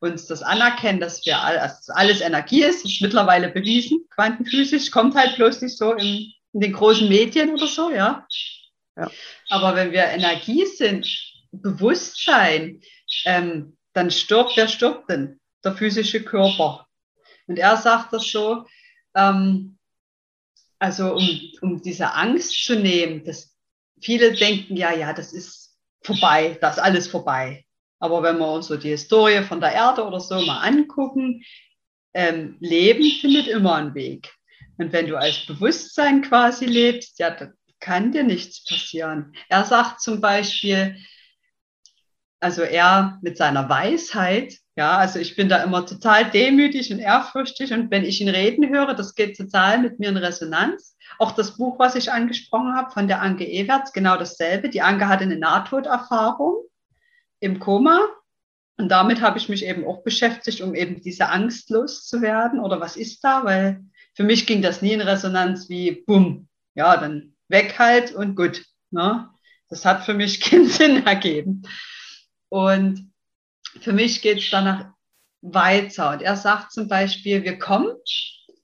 uns das anerkennen, dass wir all, also alles Energie ist, ist mittlerweile bewiesen, quantenphysisch, kommt halt bloß nicht so in, in den großen Medien oder so, ja. Ja. Aber wenn wir Energie sind, Bewusstsein, ähm, dann stirbt, wer stirbt denn? Der physische Körper. Und er sagt das so, ähm, also um, um diese Angst zu nehmen, dass viele denken, ja, ja, das ist vorbei, das ist alles vorbei. Aber wenn wir uns so die Historie von der Erde oder so mal angucken, ähm, Leben findet immer einen Weg. Und wenn du als Bewusstsein quasi lebst, ja, kann dir nichts passieren. Er sagt zum Beispiel, also er mit seiner Weisheit, ja, also ich bin da immer total demütig und ehrfürchtig und wenn ich ihn reden höre, das geht total mit mir in Resonanz. Auch das Buch, was ich angesprochen habe von der Anke Ewerts, genau dasselbe. Die Anke hatte eine Nahtoderfahrung im Koma und damit habe ich mich eben auch beschäftigt, um eben diese Angst loszuwerden oder was ist da, weil für mich ging das nie in Resonanz wie, bumm, ja, dann weg halt und gut. Ne? Das hat für mich (laughs) keinen Sinn ergeben. Und für mich geht es danach weiter. Und er sagt zum Beispiel, wir kommen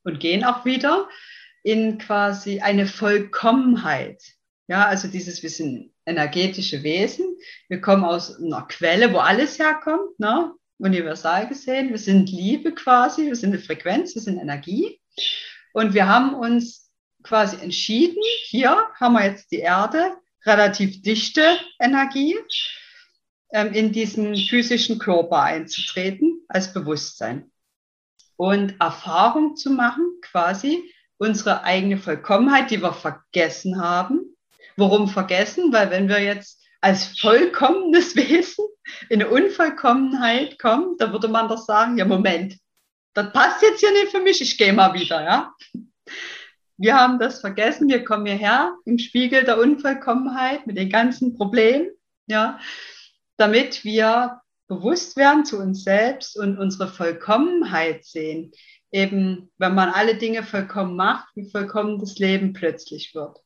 und gehen auch wieder in quasi eine Vollkommenheit. Ja, also dieses, wir sind energetische Wesen. Wir kommen aus einer Quelle, wo alles herkommt, ne? universal gesehen. Wir sind Liebe quasi, wir sind eine Frequenz, wir sind Energie. Und wir haben uns quasi entschieden, hier haben wir jetzt die Erde, relativ dichte Energie, ähm, in diesen physischen Körper einzutreten als Bewusstsein und Erfahrung zu machen, quasi unsere eigene Vollkommenheit, die wir vergessen haben. Warum vergessen? Weil wenn wir jetzt als vollkommenes (laughs) Wesen in eine Unvollkommenheit kommen, da würde man doch sagen, ja Moment, das passt jetzt hier nicht für mich, ich gehe mal wieder, ja wir haben das vergessen, wir kommen hierher im Spiegel der Unvollkommenheit mit den ganzen Problemen, ja, damit wir bewusst werden zu uns selbst und unsere Vollkommenheit sehen. Eben, wenn man alle Dinge vollkommen macht, wie vollkommen das Leben plötzlich wird.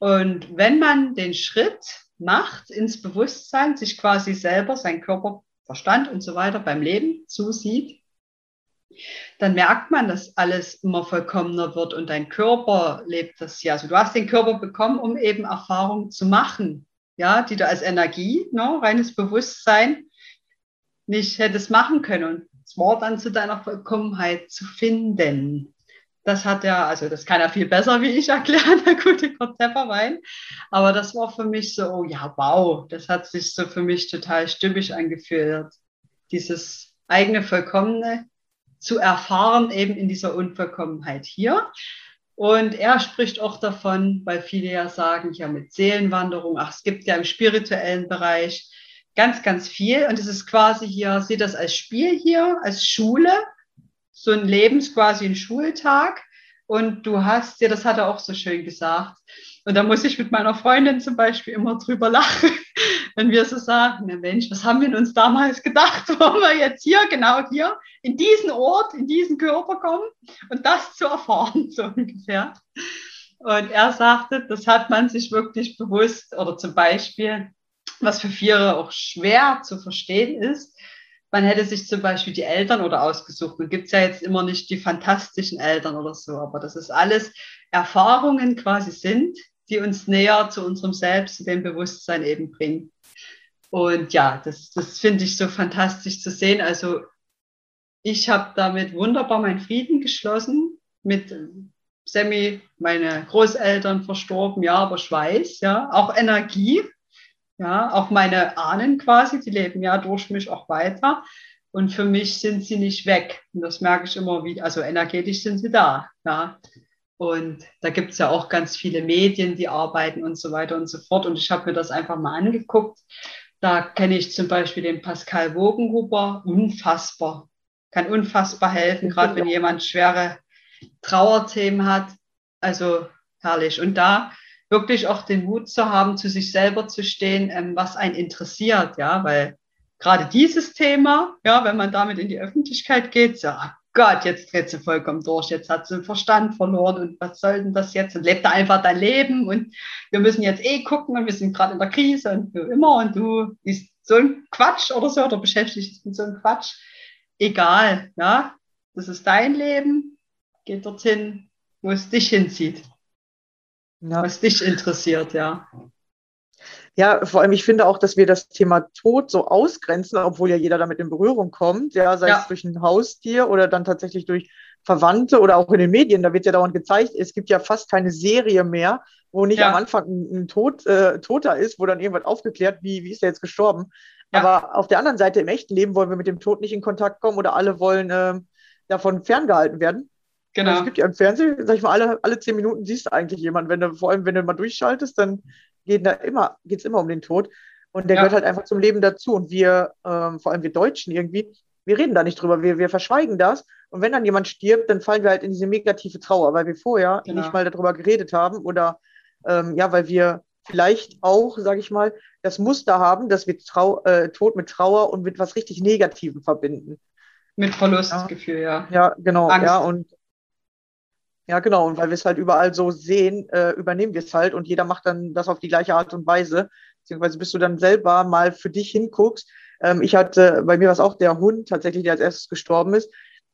Und wenn man den Schritt macht ins Bewusstsein, sich quasi selber, sein Körper, Verstand und so weiter beim Leben zusieht, dann merkt man, dass alles immer vollkommener wird und dein Körper lebt das ja. Also du hast den Körper bekommen, um eben Erfahrungen zu machen, ja, die du als Energie, ne, reines Bewusstsein nicht hättest machen können und das Wort dann zu deiner Vollkommenheit zu finden. Das hat er, also das kann er viel besser wie ich erklären, (laughs) der gute Kurt Tepperwein. Aber das war für mich so, oh ja, wow, das hat sich so für mich total stimmig angefühlt. Dieses eigene Vollkommene zu erfahren, eben in dieser Unvollkommenheit hier. Und er spricht auch davon, weil viele ja sagen, ja mit Seelenwanderung, ach, es gibt ja im spirituellen Bereich ganz, ganz viel. Und es ist quasi hier, seht das als Spiel hier, als Schule, so ein Lebens quasi ein Schultag. Und du hast dir, das hat er auch so schön gesagt, und da muss ich mit meiner Freundin zum Beispiel immer drüber lachen, (laughs) wenn wir so sagen, na Mensch, was haben wir uns damals gedacht, (laughs) wo wir jetzt hier, genau hier, in diesen Ort, in diesen Körper kommen und das zu erfahren, (laughs) so ungefähr. Und er sagte, das hat man sich wirklich bewusst, oder zum Beispiel, was für viele auch schwer zu verstehen ist, man hätte sich zum Beispiel die Eltern oder ausgesucht. Man gibt es ja jetzt immer nicht die fantastischen Eltern oder so, aber das ist alles Erfahrungen quasi sind, die uns näher zu unserem Selbst, zu dem Bewusstsein eben bringen. Und ja, das, das finde ich so fantastisch zu sehen. Also ich habe damit wunderbar meinen Frieden geschlossen mit Semi, meine Großeltern verstorben, ja, aber Schweiß, ja, auch Energie. Ja, auch meine Ahnen quasi, die leben ja durch mich auch weiter. Und für mich sind sie nicht weg. Und das merke ich immer wieder. Also energetisch sind sie da. Ja. Und da gibt es ja auch ganz viele Medien, die arbeiten und so weiter und so fort. Und ich habe mir das einfach mal angeguckt. Da kenne ich zum Beispiel den Pascal Wogenhuber, unfassbar. Kann unfassbar helfen, gerade wenn jemand schwere Trauerthemen hat. Also herrlich. Und da wirklich auch den Mut zu haben, zu sich selber zu stehen, ähm, was einen interessiert, ja, weil gerade dieses Thema, ja, wenn man damit in die Öffentlichkeit geht, oh Gott, jetzt dreht sie vollkommen durch, jetzt hat sie den Verstand verloren und was soll denn das jetzt? Und lebt da einfach dein Leben und wir müssen jetzt eh gucken und wir sind gerade in der Krise und wie immer und du bist so ein Quatsch oder so oder beschäftigst dich mit so einem Quatsch. Egal, ja, das ist dein Leben, geh dorthin, wo es dich hinzieht. Ja. Was dich interessiert, ja. Ja, vor allem, ich finde auch, dass wir das Thema Tod so ausgrenzen, obwohl ja jeder damit in Berührung kommt, ja, sei ja. es durch ein Haustier oder dann tatsächlich durch Verwandte oder auch in den Medien, da wird ja dauernd gezeigt, es gibt ja fast keine Serie mehr, wo nicht ja. am Anfang ein, ein Tod, äh, Toter ist, wo dann irgendwas aufgeklärt, wie, wie ist der jetzt gestorben. Ja. Aber auf der anderen Seite, im echten Leben wollen wir mit dem Tod nicht in Kontakt kommen oder alle wollen äh, davon ferngehalten werden. Genau. Also es gibt ja im Fernsehen, sag ich mal, alle, alle zehn Minuten siehst du eigentlich jemanden. Wenn du, vor allem, wenn du mal durchschaltest, dann geht da immer, geht es immer um den Tod. Und der ja. gehört halt einfach zum Leben dazu. Und wir, ähm, vor allem wir Deutschen irgendwie, wir reden da nicht drüber, wir, wir verschweigen das. Und wenn dann jemand stirbt, dann fallen wir halt in diese negative Trauer, weil wir vorher genau. nicht mal darüber geredet haben oder ähm, ja, weil wir vielleicht auch, sage ich mal, das Muster haben, dass wir Trau äh, Tod mit Trauer und mit was richtig Negativem verbinden. Mit Verlustgefühl, ja. Ja, genau. Angst. Ja, und ja, genau. Und weil wir es halt überall so sehen, äh, übernehmen wir es halt und jeder macht dann das auf die gleiche Art und Weise. Beziehungsweise bis du dann selber mal für dich hinguckst. Ähm, ich hatte, bei mir war es auch der Hund tatsächlich, der als erstes gestorben ist.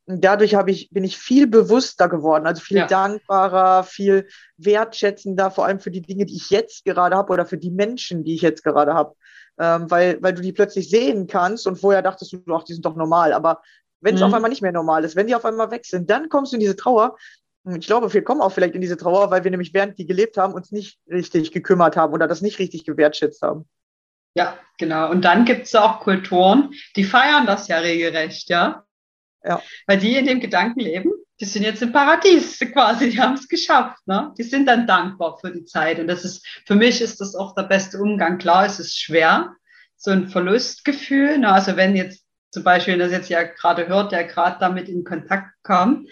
Und dadurch habe ich, bin ich viel bewusster geworden, also viel ja. dankbarer, viel wertschätzender, vor allem für die Dinge, die ich jetzt gerade habe oder für die Menschen, die ich jetzt gerade habe. Ähm, weil, weil du die plötzlich sehen kannst und vorher dachtest du, ach, die sind doch normal. Aber wenn es mhm. auf einmal nicht mehr normal ist, wenn die auf einmal weg sind, dann kommst du in diese Trauer ich glaube, wir kommen auch vielleicht in diese Trauer, weil wir nämlich während die gelebt haben, uns nicht richtig gekümmert haben oder das nicht richtig gewertschätzt haben. Ja, genau. Und dann gibt es auch Kulturen, die feiern das ja regelrecht, ja. Ja. Weil die in dem Gedanken leben, die sind jetzt im Paradies quasi, die haben es geschafft. Ne? Die sind dann dankbar für die Zeit. Und das ist, für mich ist das auch der beste Umgang. Klar, es ist schwer, so ein Verlustgefühl. Ne? Also wenn jetzt zum Beispiel, das jetzt ja gerade hört, der gerade damit in Kontakt kam,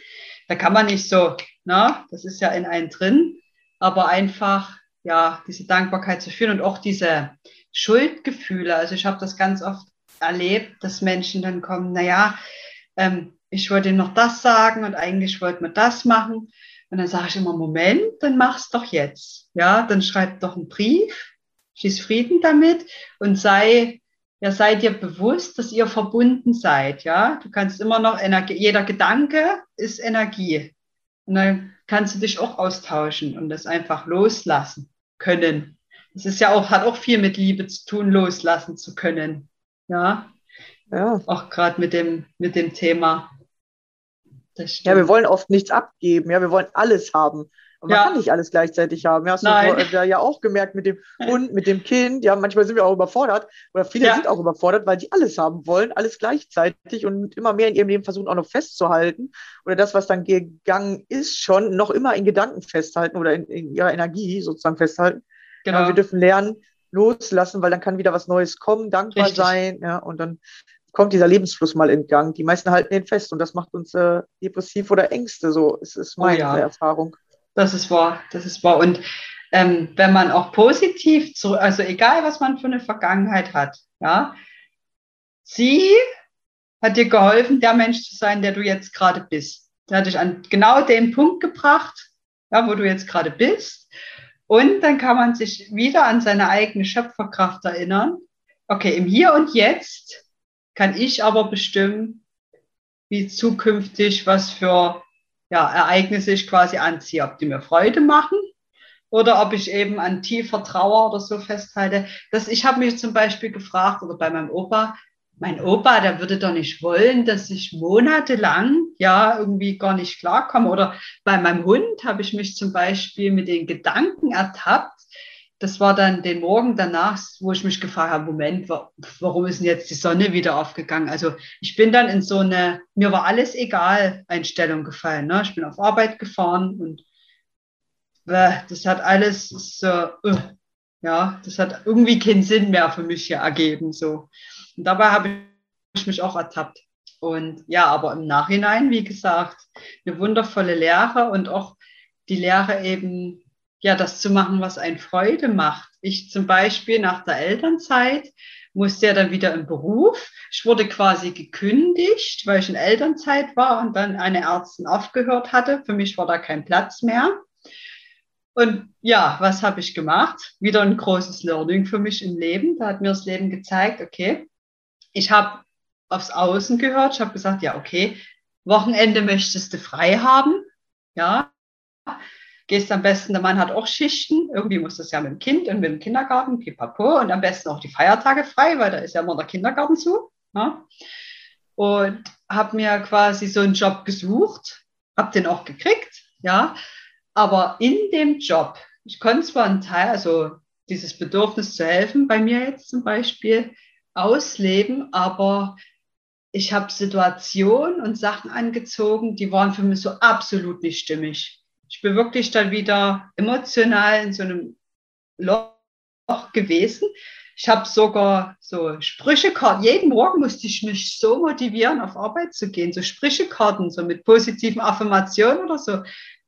da kann man nicht so, na, das ist ja in einen drin, aber einfach, ja, diese Dankbarkeit zu fühlen und auch diese Schuldgefühle. Also ich habe das ganz oft erlebt, dass Menschen dann kommen, naja, ähm, ich wollte ihm noch das sagen und eigentlich wollten wir das machen. Und dann sage ich immer, Moment, dann mach's doch jetzt. Ja, dann schreib doch einen Brief, schieß Frieden damit und sei ja, seid ihr bewusst, dass ihr verbunden seid, ja. Du kannst immer noch Energie, jeder Gedanke ist Energie. Und dann kannst du dich auch austauschen und das einfach loslassen können. Das ist ja auch, hat auch viel mit Liebe zu tun, loslassen zu können. Ja. Ja. Auch gerade mit dem, mit dem Thema. Ja, wir wollen oft nichts abgeben, ja, wir wollen alles haben. Und man ja. kann nicht alles gleichzeitig haben. Ja, hast Nein. du ja auch gemerkt mit dem (laughs) Hund, mit dem Kind. Ja, manchmal sind wir auch überfordert oder viele ja. sind auch überfordert, weil sie alles haben wollen, alles gleichzeitig und immer mehr in ihrem Leben versuchen auch noch festzuhalten oder das, was dann gegangen ist, schon noch immer in Gedanken festhalten oder in, in ihrer Energie sozusagen festhalten. Genau. Ja, wir dürfen lernen, loslassen, weil dann kann wieder was Neues kommen, dankbar Richtig. sein, ja, und dann kommt dieser Lebensfluss mal in Gang. Die meisten halten den fest und das macht uns äh, depressiv oder Ängste. So ist, ist oh meine oh ja. Erfahrung. Das ist wahr, das ist wahr. Und ähm, wenn man auch positiv, zu, also egal was man für eine Vergangenheit hat, ja, sie hat dir geholfen, der Mensch zu sein, der du jetzt gerade bist. Der hat dich an genau den Punkt gebracht, ja, wo du jetzt gerade bist. Und dann kann man sich wieder an seine eigene Schöpferkraft erinnern. Okay, im Hier und Jetzt kann ich aber bestimmen, wie zukünftig was für ja, Ereignisse ich quasi anziehe, ob die mir Freude machen oder ob ich eben an tiefer Trauer oder so festhalte. Das, ich habe mich zum Beispiel gefragt, oder bei meinem Opa, mein Opa, der würde doch nicht wollen, dass ich monatelang ja irgendwie gar nicht klarkomme. Oder bei meinem Hund habe ich mich zum Beispiel mit den Gedanken ertappt, das war dann den Morgen danach, wo ich mich gefragt habe, Moment, warum ist denn jetzt die Sonne wieder aufgegangen? Also ich bin dann in so eine, mir war alles egal, Einstellung gefallen. Ne? Ich bin auf Arbeit gefahren und äh, das hat alles so, äh, ja, das hat irgendwie keinen Sinn mehr für mich hier ergeben. So. Und dabei habe ich mich auch ertappt. Und ja, aber im Nachhinein, wie gesagt, eine wundervolle Lehre und auch die Lehre eben ja, das zu machen, was einen Freude macht. Ich zum Beispiel nach der Elternzeit musste ja dann wieder im Beruf. Ich wurde quasi gekündigt, weil ich in Elternzeit war und dann eine Ärztin aufgehört hatte. Für mich war da kein Platz mehr. Und ja, was habe ich gemacht? Wieder ein großes Learning für mich im Leben. Da hat mir das Leben gezeigt, okay, ich habe aufs Außen gehört. Ich habe gesagt, ja, okay, Wochenende möchtest du frei haben. Ja, gehst am besten, der Mann hat auch Schichten, irgendwie muss das ja mit dem Kind und mit dem Kindergarten, pipapo, und am besten auch die Feiertage frei, weil da ist ja immer der Kindergarten zu. Ja? Und habe mir quasi so einen Job gesucht, habe den auch gekriegt, ja, aber in dem Job, ich konnte zwar einen Teil, also dieses Bedürfnis zu helfen, bei mir jetzt zum Beispiel, ausleben, aber ich habe Situationen und Sachen angezogen, die waren für mich so absolut nicht stimmig ich bin wirklich dann wieder emotional in so einem Loch gewesen. Ich habe sogar so Sprüchekarten. Jeden Morgen musste ich mich so motivieren, auf Arbeit zu gehen. So Sprüchekarten, so mit positiven Affirmationen oder so.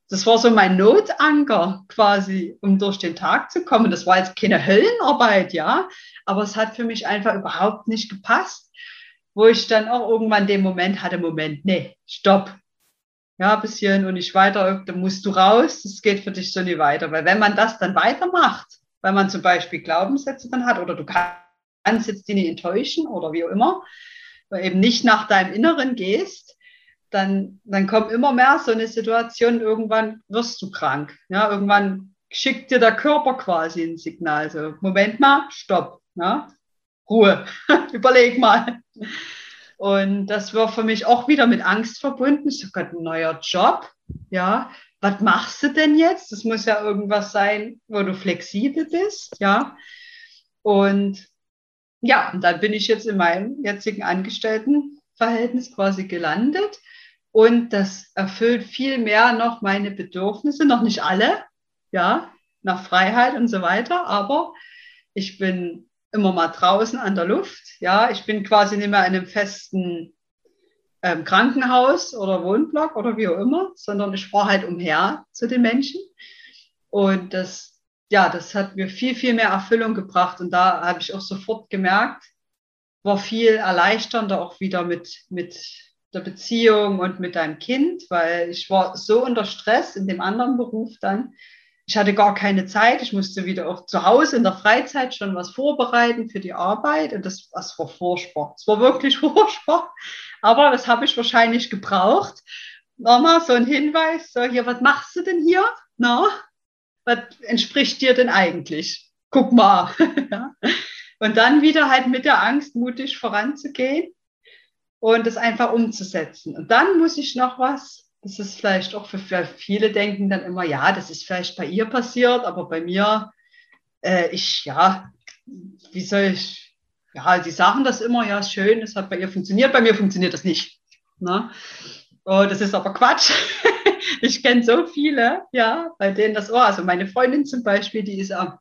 Das war so mein Notanker quasi, um durch den Tag zu kommen. Das war jetzt keine Höllenarbeit, ja, aber es hat für mich einfach überhaupt nicht gepasst. Wo ich dann auch irgendwann den Moment hatte, Moment, nee, stopp, ja, bisschen und nicht weiter, dann musst du raus, das geht für dich so nie weiter. Weil wenn man das dann weitermacht, weil man zum Beispiel Glaubenssätze dann hat oder du kannst jetzt die nicht enttäuschen oder wie auch immer, weil eben nicht nach deinem Inneren gehst, dann, dann kommt immer mehr so eine Situation, irgendwann wirst du krank. Ja, irgendwann schickt dir der Körper quasi ein Signal. So, Moment mal, stopp. Ja, Ruhe, (laughs) überleg mal. Und das war für mich auch wieder mit Angst verbunden. Ich so, ein neuer Job. Ja, was machst du denn jetzt? Das muss ja irgendwas sein, wo du flexibel bist. Ja. Und ja, und dann bin ich jetzt in meinem jetzigen Angestelltenverhältnis quasi gelandet. Und das erfüllt viel mehr noch meine Bedürfnisse, noch nicht alle, ja, nach Freiheit und so weiter. Aber ich bin immer mal draußen an der Luft. Ja, ich bin quasi nicht mehr in einem festen ähm, Krankenhaus oder Wohnblock oder wie auch immer, sondern ich fahre halt umher zu den Menschen. Und das, ja, das hat mir viel, viel mehr Erfüllung gebracht. Und da habe ich auch sofort gemerkt, war viel erleichternder auch wieder mit, mit der Beziehung und mit deinem Kind, weil ich war so unter Stress in dem anderen Beruf dann, ich hatte gar keine Zeit. Ich musste wieder auch zu Hause in der Freizeit schon was vorbereiten für die Arbeit. Und das, das war furchtbar. Es war wirklich (laughs) furchtbar. Aber das habe ich wahrscheinlich gebraucht. Nochmal so ein Hinweis, so hier, was machst du denn hier? Na, was entspricht dir denn eigentlich? Guck mal. (laughs) und dann wieder halt mit der Angst mutig voranzugehen und es einfach umzusetzen. Und dann muss ich noch was das ist vielleicht auch für, für, viele denken dann immer, ja, das ist vielleicht bei ihr passiert, aber bei mir, äh, ich, ja, wie soll ich, ja, die sagen das immer, ja, schön, es hat bei ihr funktioniert, bei mir funktioniert das nicht. Ne? Oh, das ist aber Quatsch. (laughs) ich kenne so viele, ja, bei denen das, oh, also meine Freundin zum Beispiel, die ist am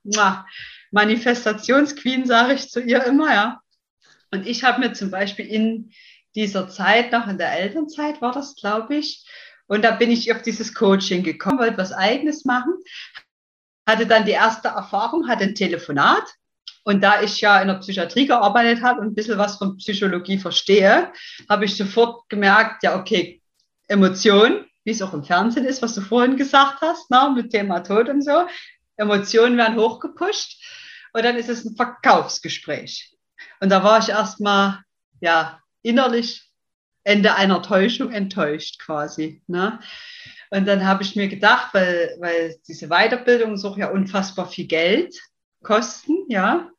Manifestationsqueen, sage ich zu ihr immer, ja. Und ich habe mir zum Beispiel in dieser Zeit, noch in der Elternzeit war das, glaube ich, und da bin ich auf dieses Coaching gekommen, wollte was Eigenes machen, hatte dann die erste Erfahrung, hatte ein Telefonat. Und da ich ja in der Psychiatrie gearbeitet habe und ein bisschen was von Psychologie verstehe, habe ich sofort gemerkt, ja, okay, Emotionen, wie es auch im Fernsehen ist, was du vorhin gesagt hast, na, ne, mit Thema Tod und so. Emotionen werden hochgepusht und dann ist es ein Verkaufsgespräch. Und da war ich erstmal, ja, innerlich Ende einer Täuschung enttäuscht quasi. Ne? Und dann habe ich mir gedacht, weil, weil diese Weiterbildung so ja unfassbar viel Geld kosten, ja.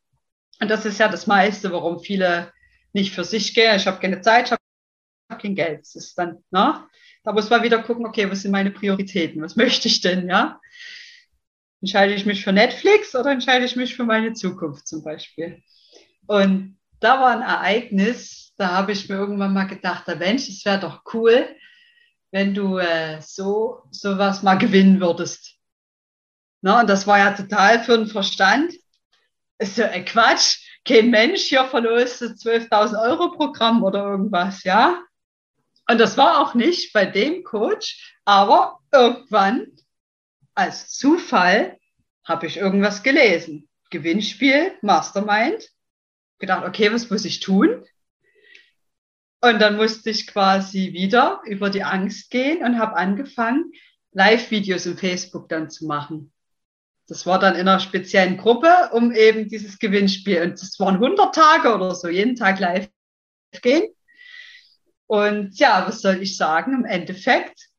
Und das ist ja das meiste, warum viele nicht für sich gehen. Ich habe keine Zeit, ich habe kein Geld. Das ist dann, ne? Da muss man wieder gucken, okay, was sind meine Prioritäten? Was möchte ich denn, ja? Entscheide ich mich für Netflix oder entscheide ich mich für meine Zukunft zum Beispiel? Und da war ein Ereignis, da habe ich mir irgendwann mal gedacht, Mensch, es wäre doch cool, wenn du äh, so sowas mal gewinnen würdest. Na, und das war ja total für den Verstand. Ist ja ein Quatsch. Kein Mensch hier uns 12.000 Euro Programm oder irgendwas, ja. Und das war auch nicht bei dem Coach, aber irgendwann als Zufall habe ich irgendwas gelesen. Gewinnspiel, Mastermind. Gedacht, okay, was muss ich tun? Und dann musste ich quasi wieder über die Angst gehen und habe angefangen, Live-Videos im Facebook dann zu machen. Das war dann in einer speziellen Gruppe, um eben dieses Gewinnspiel. Und das waren 100 Tage oder so, jeden Tag live gehen. Und ja, was soll ich sagen? Im Endeffekt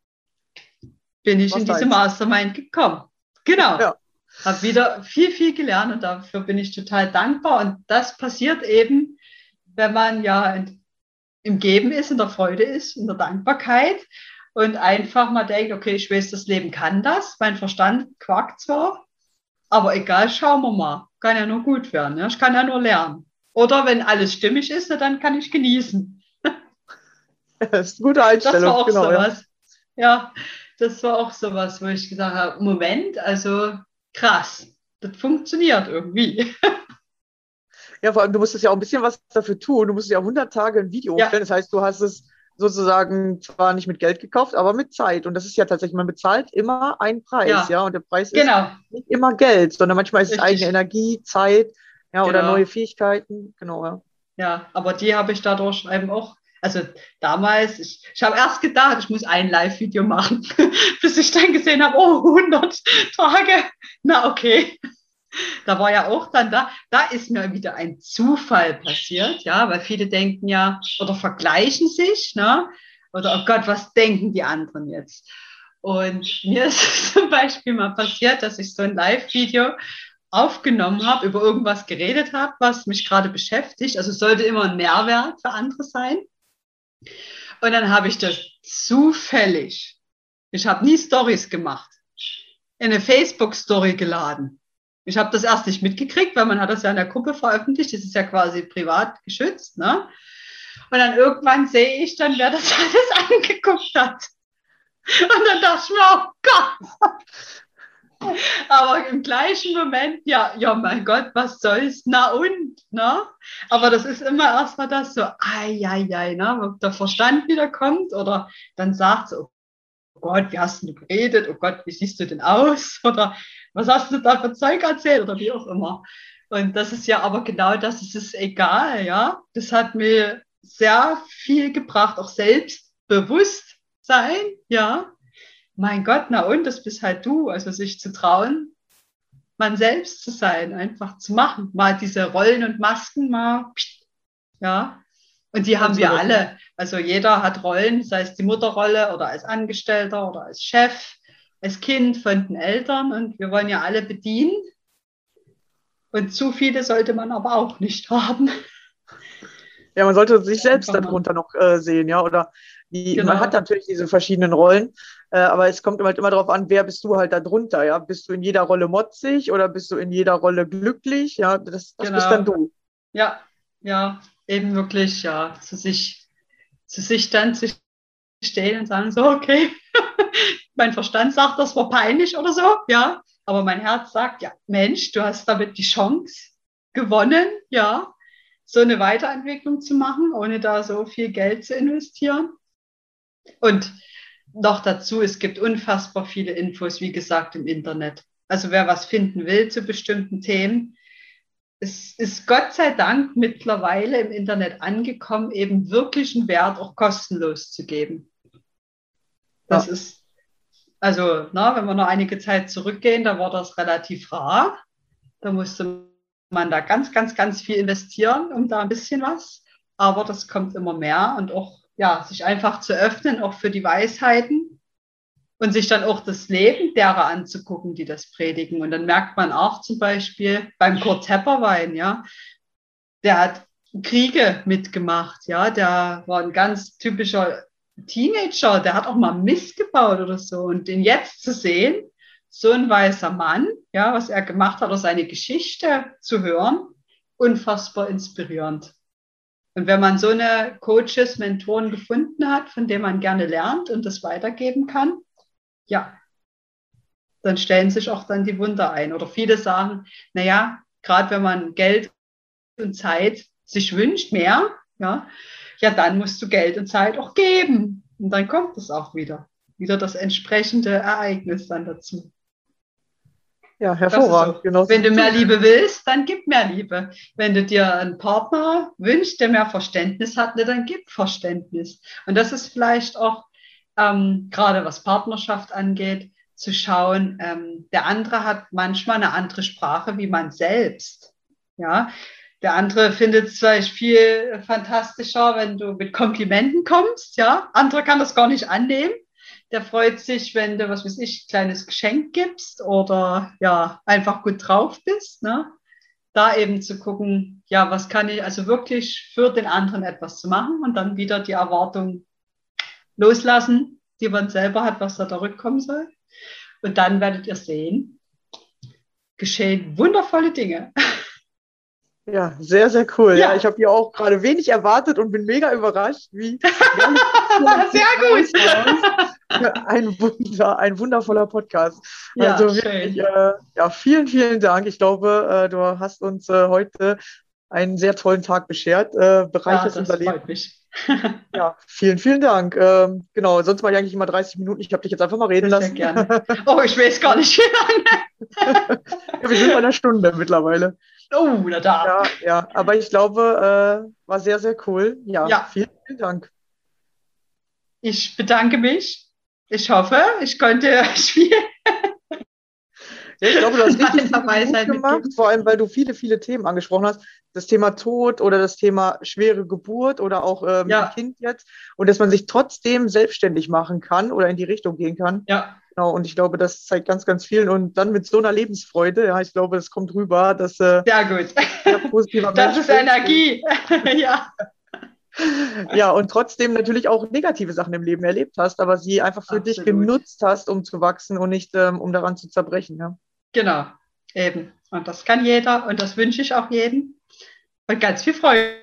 bin ich was in diese Mastermind gekommen. Genau. Ja. Habe wieder viel, viel gelernt und dafür bin ich total dankbar. Und das passiert eben, wenn man ja im Geben ist, in der Freude ist, in der Dankbarkeit und einfach mal denkt, okay, ich weiß, das Leben kann das. Mein Verstand quackt zwar, aber egal, schauen wir mal. Kann ja nur gut werden. Ja? Ich kann ja nur lernen. Oder wenn alles stimmig ist, dann kann ich genießen. (laughs) Das ist eine gute Einstellung. Das war auch genau, sowas. Ja. ja, das war auch sowas, wo ich gesagt habe, Moment, also krass, das funktioniert irgendwie. (laughs) Ja, vor allem, du musstest ja auch ein bisschen was dafür tun. Du musstest ja 100 Tage ein Video ja. Das heißt, du hast es sozusagen zwar nicht mit Geld gekauft, aber mit Zeit. Und das ist ja tatsächlich, man bezahlt immer einen Preis, ja. ja? Und der Preis genau. ist nicht immer Geld, sondern manchmal ist Richtig. es eigene Energie, Zeit, ja, genau. oder neue Fähigkeiten. Genau, ja. Ja, aber die habe ich dadurch eben auch also damals, ich, ich habe erst gedacht, ich muss ein Live-Video machen, (laughs) bis ich dann gesehen habe, oh, 100 Tage, na okay da war ja auch dann da, da ist mir wieder ein Zufall passiert, ja, weil viele denken ja oder vergleichen sich, ne? Oder oh Gott, was denken die anderen jetzt? Und mir ist (laughs) zum Beispiel mal passiert, dass ich so ein Live-Video aufgenommen habe, über irgendwas geredet habe, was mich gerade beschäftigt. Also sollte immer ein Mehrwert für andere sein. Und dann habe ich das zufällig, ich habe nie Stories gemacht, in eine Facebook-Story geladen. Ich habe das erst nicht mitgekriegt, weil man hat das ja in der Gruppe veröffentlicht. Das ist ja quasi privat geschützt. Ne? Und dann irgendwann sehe ich dann, wer das (laughs) alles angeguckt hat. Und dann dachte ich mir, oh Gott. Aber im gleichen Moment, ja, ja, mein Gott, was soll's? Na und, ne? Aber das ist immer erstmal das so, ai, ai, ai, ne? Ob der Verstand wieder kommt oder dann sagt so, oh Gott, wie hast du geredet? Oh Gott, wie siehst du denn aus? (laughs) Oder was hast du da für Zeug erzählt oder wie auch immer. Und das ist ja aber genau das, es ist egal, ja. Das hat mir sehr viel gebracht, auch Selbstbewusstsein, ja. Mein Gott, na und, das bist halt du, also sich zu trauen, man selbst zu sein, einfach zu machen, mal diese Rollen und Masken mal, ja. Und die haben wir alle. Also jeder hat Rollen, sei es die Mutterrolle oder als Angestellter oder als Chef als Kind von den Eltern und wir wollen ja alle bedienen. Und zu viele sollte man aber auch nicht haben. Ja, man sollte sich selbst darunter noch äh, sehen, ja, oder die, genau. man hat natürlich diese verschiedenen Rollen, äh, aber es kommt halt immer darauf an, wer bist du halt da drunter, ja, bist du in jeder Rolle motzig oder bist du in jeder Rolle glücklich, ja, das, das genau. bist dann du. Ja, ja, eben wirklich, ja, zu sich, zu sich dann zu stehen und sagen so, okay, (laughs) mein Verstand sagt, das war peinlich oder so, ja. Aber mein Herz sagt, ja, Mensch, du hast damit die Chance gewonnen, ja, so eine Weiterentwicklung zu machen, ohne da so viel Geld zu investieren. Und noch dazu, es gibt unfassbar viele Infos, wie gesagt, im Internet. Also wer was finden will zu bestimmten Themen, es ist Gott sei Dank mittlerweile im Internet angekommen, eben wirklichen Wert auch kostenlos zu geben. Das ja. ist also, na, wenn wir noch einige Zeit zurückgehen, da war das relativ rar. Da musste man da ganz, ganz, ganz viel investieren, um da ein bisschen was. Aber das kommt immer mehr und auch, ja, sich einfach zu öffnen, auch für die Weisheiten und sich dann auch das Leben derer anzugucken, die das predigen. Und dann merkt man auch zum Beispiel beim Kurt Tepperwein, ja, der hat Kriege mitgemacht, ja, der war ein ganz typischer Teenager, der hat auch mal Mist gebaut oder so. Und den jetzt zu sehen, so ein weißer Mann, ja, was er gemacht hat, oder seine Geschichte zu hören, unfassbar inspirierend. Und wenn man so eine Coaches, Mentoren gefunden hat, von denen man gerne lernt und das weitergeben kann, ja, dann stellen sich auch dann die Wunder ein. Oder viele sagen, naja, gerade wenn man Geld und Zeit sich wünscht, mehr, ja, ja, dann musst du Geld und Zeit auch geben. Und dann kommt es auch wieder. Wieder das entsprechende Ereignis dann dazu. Ja, hervorragend. Genau Wenn du mehr Liebe willst, dann gib mehr Liebe. Wenn du dir einen Partner wünschst, der mehr Verständnis hat, ne, dann gib Verständnis. Und das ist vielleicht auch ähm, gerade was Partnerschaft angeht, zu schauen, ähm, der andere hat manchmal eine andere Sprache wie man selbst. Ja, der andere findet es vielleicht viel fantastischer, wenn du mit Komplimenten kommst. Ja, andere kann das gar nicht annehmen der freut sich, wenn du, was weiß ich, kleines Geschenk gibst oder ja, einfach gut drauf bist. Ne? Da eben zu gucken, ja, was kann ich, also wirklich für den anderen etwas zu machen und dann wieder die Erwartung loslassen, die man selber hat, was da zurückkommen soll. Und dann werdet ihr sehen, geschehen wundervolle Dinge. (laughs) Ja, sehr, sehr cool. Ja, ja ich habe hier auch gerade wenig erwartet und bin mega überrascht, wie. (laughs) sehr gut. Ein, Wunder, ein wundervoller Podcast. Ja, also wirklich, äh, ja, vielen, vielen Dank. Ich glaube, äh, du hast uns äh, heute einen sehr tollen Tag beschert. Äh, bereichert ja, unser Leben. Mich. (laughs) ja, vielen, vielen Dank. Ähm, genau, sonst mache ich eigentlich immer 30 Minuten. Ich habe dich jetzt einfach mal reden lassen. Sehr gerne. (laughs) Oh, ich weiß gar nicht, wie lange. ja, wir sind bei einer Stunde mittlerweile. Oh, na da. Ja, ja, aber ich glaube, äh, war sehr, sehr cool. Ja, ja, vielen, vielen Dank. Ich bedanke mich. Ich hoffe, ich konnte (laughs) spielen. Ja, ich glaube, du hast richtig gut gemacht, vor allem, weil du viele, viele Themen angesprochen hast. Das Thema Tod oder das Thema schwere Geburt oder auch ähm, ja. Kind jetzt. Und dass man sich trotzdem selbstständig machen kann oder in die Richtung gehen kann. Ja. Genau, und ich glaube, das zeigt ganz, ganz vielen. Und dann mit so einer Lebensfreude, ja, ich glaube, es kommt rüber, dass. Äh, Sehr gut. (laughs) Das ist Energie. (laughs) ja. Ja, und trotzdem natürlich auch negative Sachen im Leben erlebt hast, aber sie einfach für Absolut. dich genutzt hast, um zu wachsen und nicht, ähm, um daran zu zerbrechen. Ja. Genau, eben. Und das kann jeder und das wünsche ich auch jedem. Und ganz viel Freude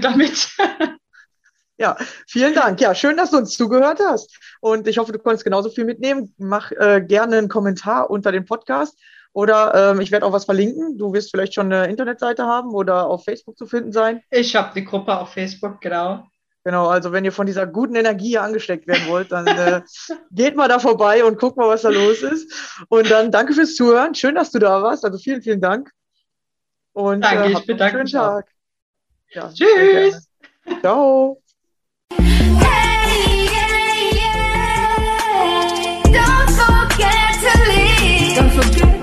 damit. (laughs) Ja, vielen Dank. Ja, schön, dass du uns zugehört hast. Und ich hoffe, du konntest genauso viel mitnehmen. Mach äh, gerne einen Kommentar unter dem Podcast. Oder ähm, ich werde auch was verlinken. Du wirst vielleicht schon eine Internetseite haben oder auf Facebook zu finden sein. Ich habe die Gruppe auf Facebook, genau. Genau, also wenn ihr von dieser guten Energie angesteckt werden wollt, dann äh, (laughs) geht mal da vorbei und guckt mal, was da los ist. Und dann danke fürs Zuhören. Schön, dass du da warst. Also vielen, vielen Dank. Und danke, äh, ich bedanke einen schönen. Tag. Ja, Tschüss. Ciao. Don't forget